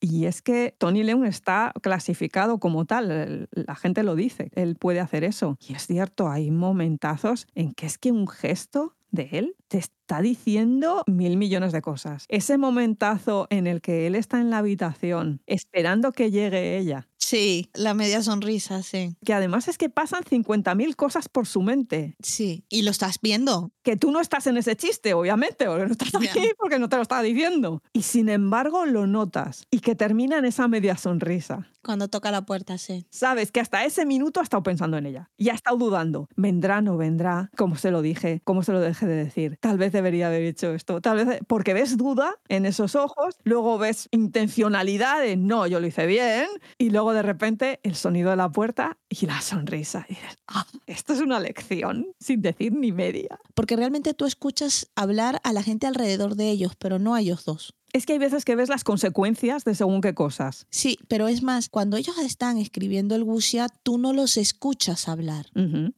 A: Y es que Tony Leung está clasificado como tal, la gente lo dice, él puede hacer eso. Y es cierto, hay momentazos en que es que un gesto de él te está diciendo mil millones de cosas. Ese momentazo en el que él está en la habitación esperando que llegue ella.
B: Sí, la media sonrisa, sí.
A: Que además es que pasan 50.000 cosas por su mente.
B: Sí, y lo estás viendo.
A: Que tú no estás en ese chiste, obviamente, porque no estás aquí porque no te lo estaba diciendo. Y sin embargo lo notas y que termina en esa media sonrisa.
B: Cuando toca la puerta, sí.
A: Sabes que hasta ese minuto ha estado pensando en ella y ha estado dudando. ¿Vendrá, no vendrá? ¿Cómo se lo dije? ¿Cómo se lo dejé de decir? Tal vez debería haber hecho esto. Tal vez, porque ves duda en esos ojos, luego ves intencionalidad de no, yo lo hice bien, y luego de repente el sonido de la puerta y la sonrisa. Y ah, esto es una lección sin decir ni media.
B: Porque realmente tú escuchas hablar a la gente alrededor de ellos, pero no a ellos dos.
A: Es que hay veces que ves las consecuencias de según qué cosas.
B: Sí, pero es más, cuando ellos están escribiendo el Wuxia, tú no los escuchas hablar.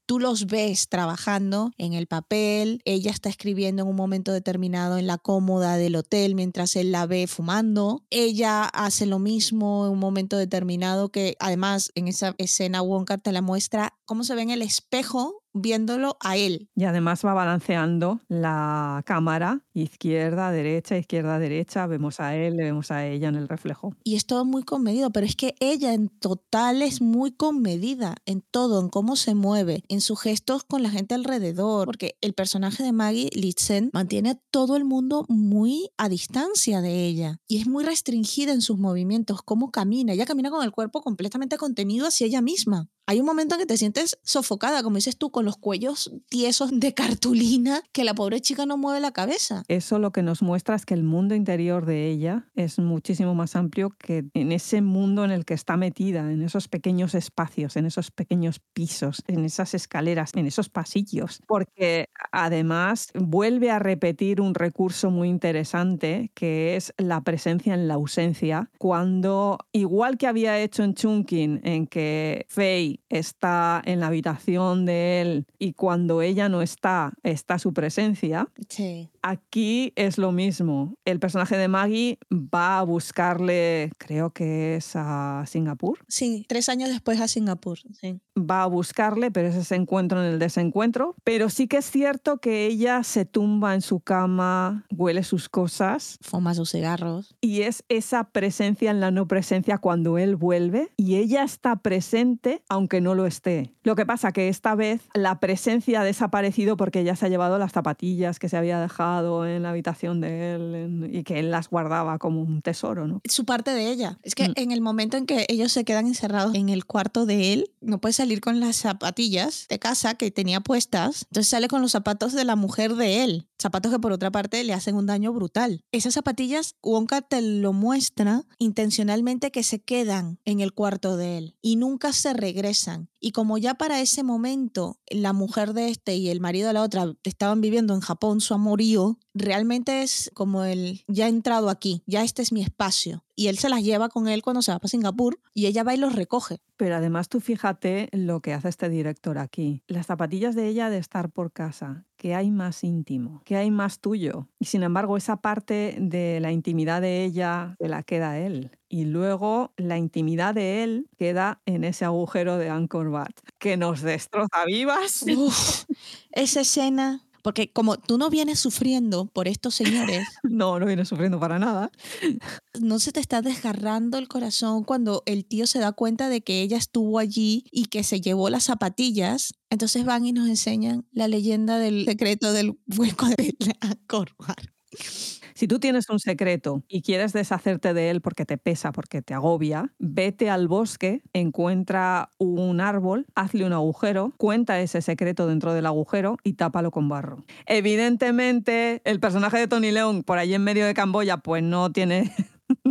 B: Tú los ves trabajando en el papel, ella está escribiendo en un momento determinado en la cómoda del hotel mientras él la ve fumando, ella hace lo mismo en un momento determinado que además en esa escena Wonka te la muestra cómo se ve en el espejo viéndolo a él.
A: Y además va balanceando la cámara izquierda, derecha, izquierda, derecha. Vemos a él, le vemos a ella en el reflejo.
B: Y es todo muy comedido, pero es que ella en total es muy comedida en todo, en cómo se mueve, en sus gestos con la gente alrededor, porque el personaje de Maggie Litzen mantiene a todo el mundo muy a distancia de ella y es muy restringida en sus movimientos, cómo camina. Ella camina con el cuerpo completamente contenido hacia ella misma. Hay un momento en que te sientes sofocada, como dices tú, con los cuellos tiesos de cartulina, que la pobre chica no mueve la cabeza.
A: Eso lo que nos muestra es que el mundo interior de ella es muchísimo más amplio que en ese mundo en el que está metida, en esos pequeños espacios, en esos pequeños pisos, en esas escaleras, en esos pasillos. Porque además vuelve a repetir un recurso muy interesante que es la presencia en la ausencia, cuando igual que había hecho en Chunkin, en que Faye está en la habitación de él y cuando ella no está, está su presencia,
B: Sí.
A: Aquí es lo mismo. El personaje de Maggie va a buscarle, creo que es a Singapur,
B: Sí, tres años después a Singapur. Sí.
A: va a buscarle, pero es ese encuentro en el desencuentro. Pero sí que es cierto cierto que ella se tumba en su cama, huele sus cosas
B: Fuma sus cigarros.
A: y es esa presencia en la no presencia cuando él vuelve y ella está presente aunque no lo esté. Lo que pasa que esta vez la presencia ha desaparecido porque ella se ha llevado las zapatillas que se había dejado en la habitación de él en- y que él las guardaba como un tesoro, ¿no?
B: Su parte de ella. Es que
A: Mm.
B: en el momento en que ellos se quedan encerrados en el cuarto de él, no puede salir con las zapatillas de casa que tenía puestas. Entonces sale con los zapatos de la mujer de él. Zapatos que por otra parte le hacen un daño brutal. Esas zapatillas, Wonka te lo muestra intencionalmente que se quedan en el cuarto de él y nunca se regresan. Y como ya para ese momento la mujer de este y el marido de la otra estaban viviendo en Japón su amorío, realmente es como el ya he entrado aquí, ya este es mi espacio. Y él se las lleva con él cuando se va para Singapur y ella va y los recoge.
A: Pero además tú fíjate lo que hace este director aquí. Las zapatillas de ella de estar por casa, que hay más íntimo, que hay más tuyo. Y sin embargo, esa parte de la intimidad de ella se la queda él. Y luego la intimidad de él queda en ese agujero de Angkor Wat, que nos destroza vivas.
B: Uf, esa escena, porque como tú no vienes sufriendo por estos señores, <laughs>
A: No, no viene sufriendo para nada.
B: no se te está desgarrando el corazón cuando el tío se da cuenta de que ella estuvo allí y que se llevó las zapatillas. Entonces van y nos enseñan la leyenda del secreto del hueco de Angkor <laughs> Wat.
A: Si tú tienes un secreto y quieres deshacerte de él porque te pesa, porque te agobia, vete al bosque, encuentra un árbol, hazle un agujero, cuenta ese secreto dentro del agujero y tápalo con barro. Evidentemente, el personaje de Tony León por allí en medio de Camboya pues no tiene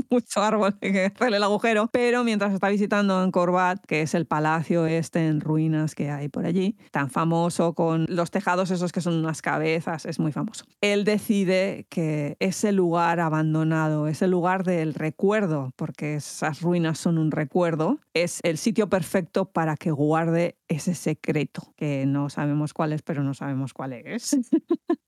A: <laughs> mucho árbol que hacerle el agujero, pero mientras está visitando Angkor Wat, que es el palacio este en ruinas que hay por allí, tan famoso con los tejados esos que son unas cabezas, es muy famoso. Él decide que ese lugar abandonado, ese lugar del recuerdo, porque esas ruinas son un recuerdo, es el sitio perfecto para que guarde ese secreto, que no sabemos cuál es, pero no sabemos cuál es.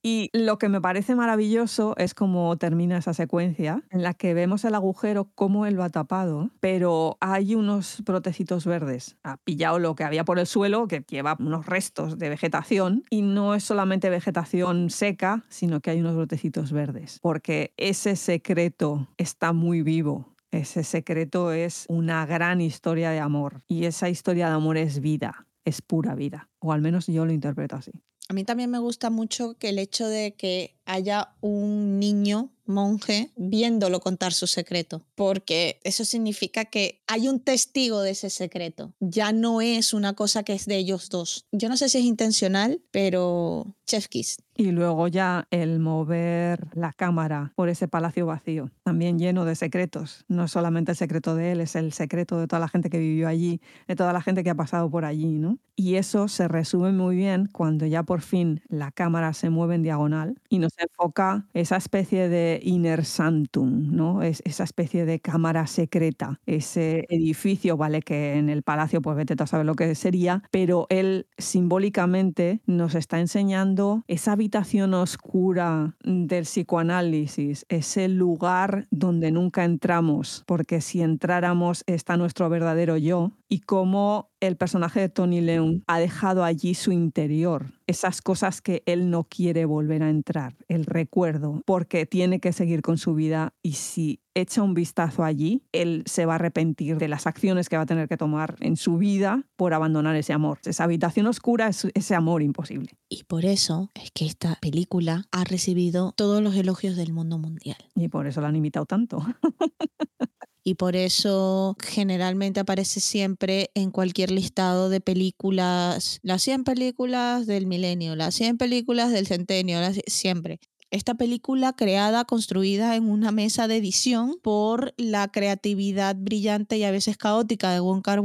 A: Y lo que me parece maravilloso es cómo termina esa secuencia en la que vemos el agujero, cómo él lo ha tapado, pero hay unos brotecitos verdes. Ha pillado lo que había por el suelo, que lleva unos restos de vegetación, y no es solamente vegetación seca, sino que hay unos brotecitos verdes, porque ese secreto está muy vivo. Ese secreto es una gran historia de amor, y esa historia de amor es vida, es pura vida, o al menos yo lo interpreto así.
B: A mí también me gusta mucho que el hecho de que haya un niño monje viéndolo contar su secreto, porque eso significa que hay un testigo de ese secreto. Ya no es una cosa que es de ellos dos. Yo no sé si es intencional, pero chef.
A: Y luego ya el mover la cámara por ese palacio vacío, también lleno de secretos. No es solamente el secreto de él, es el secreto de toda la gente que vivió allí, de toda la gente que ha pasado por allí, ¿no? Y eso se resume muy bien cuando ya por fin la cámara se mueve en diagonal y nos enfoca esa especie de inner sanctum, ¿no? Es esa especie de cámara secreta, ese edificio, ¿vale? Que en el palacio, pues vete a saber lo que sería, pero él simbólicamente nos está enseñando esa habitación oscura del psicoanálisis, ese lugar donde nunca entramos, porque si entráramos está nuestro verdadero yo, y cómo el personaje de Tony Leung ha dejado allí su interior, esas cosas que él no quiere volver a entrar, el recuerdo, porque tiene que seguir con su vida y si echa un vistazo allí, él se va a arrepentir de las acciones que va a tener que tomar en su vida por abandonar ese amor. Esa habitación oscura es ese amor imposible.
B: Y por eso es que esta película ha recibido todos los elogios del mundo mundial.
A: Y por eso la han imitado tanto. <laughs>
B: y por eso generalmente aparece siempre en cualquier listado de películas, las 100 películas del milenio, las 100 películas del centenio, las- siempre. Esta película creada, construida en una mesa de edición por la creatividad brillante y a veces caótica de Wong Kar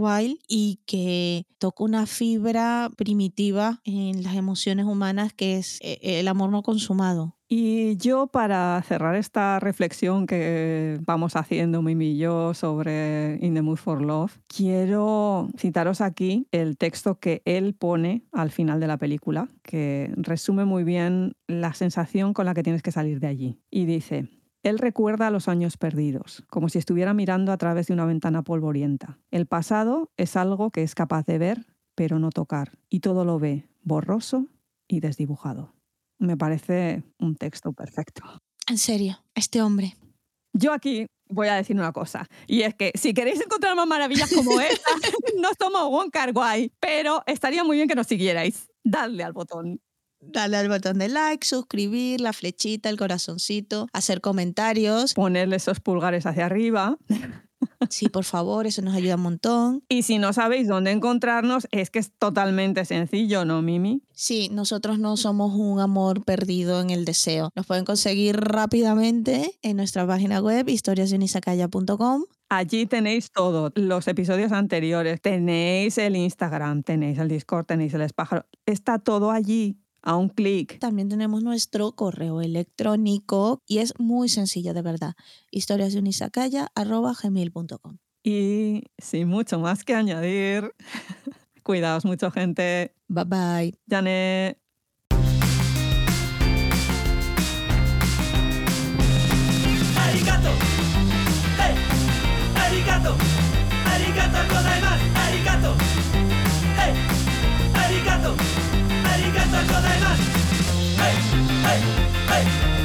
B: y que toca una fibra primitiva en las emociones humanas que es eh, el amor no consumado.
A: Y yo para cerrar esta reflexión que vamos haciendo Mimi y yo sobre In the Mood for Love, quiero citaros aquí el texto que él pone al final de la película, que resume muy bien la sensación con la que tienes que salir de allí. Y dice, él recuerda los años perdidos, como si estuviera mirando a través de una ventana polvorienta. El pasado es algo que es capaz de ver, pero no tocar, y todo lo ve borroso y desdibujado. Me parece un texto perfecto.
B: En serio, este hombre.
A: Yo aquí voy a decir una cosa, y es que si queréis encontrar más maravillas como <laughs> esta, no somos Wong Kar Wai, pero estaría muy bien que nos siguierais. Dadle al botón.
B: Dale al botón de like, suscribir, la flechita, el corazoncito, hacer comentarios.
A: Ponerle esos pulgares hacia arriba.
B: Sí, por favor, eso nos ayuda un montón.
A: Y si no sabéis dónde encontrarnos, es que es totalmente sencillo, ¿no, Mimi?
B: Sí, nosotros no somos un amor perdido en el deseo. Nos pueden conseguir rápidamente en nuestra página web historiasdenisacaya.com.
A: Allí tenéis todo, los episodios anteriores, tenéis el Instagram, tenéis el Discord, tenéis el espájaro, está todo allí a un clic.
B: También tenemos nuestro correo electrónico y es muy sencillo, de verdad. historiasdeunisacaya.gmail.com
A: Y sin mucho más que añadir, <laughs> cuidaos mucho, gente.
B: Bye bye.
A: Janet.
C: Arigato. Hey. Arigato. Arigato. ございます。はいはいはい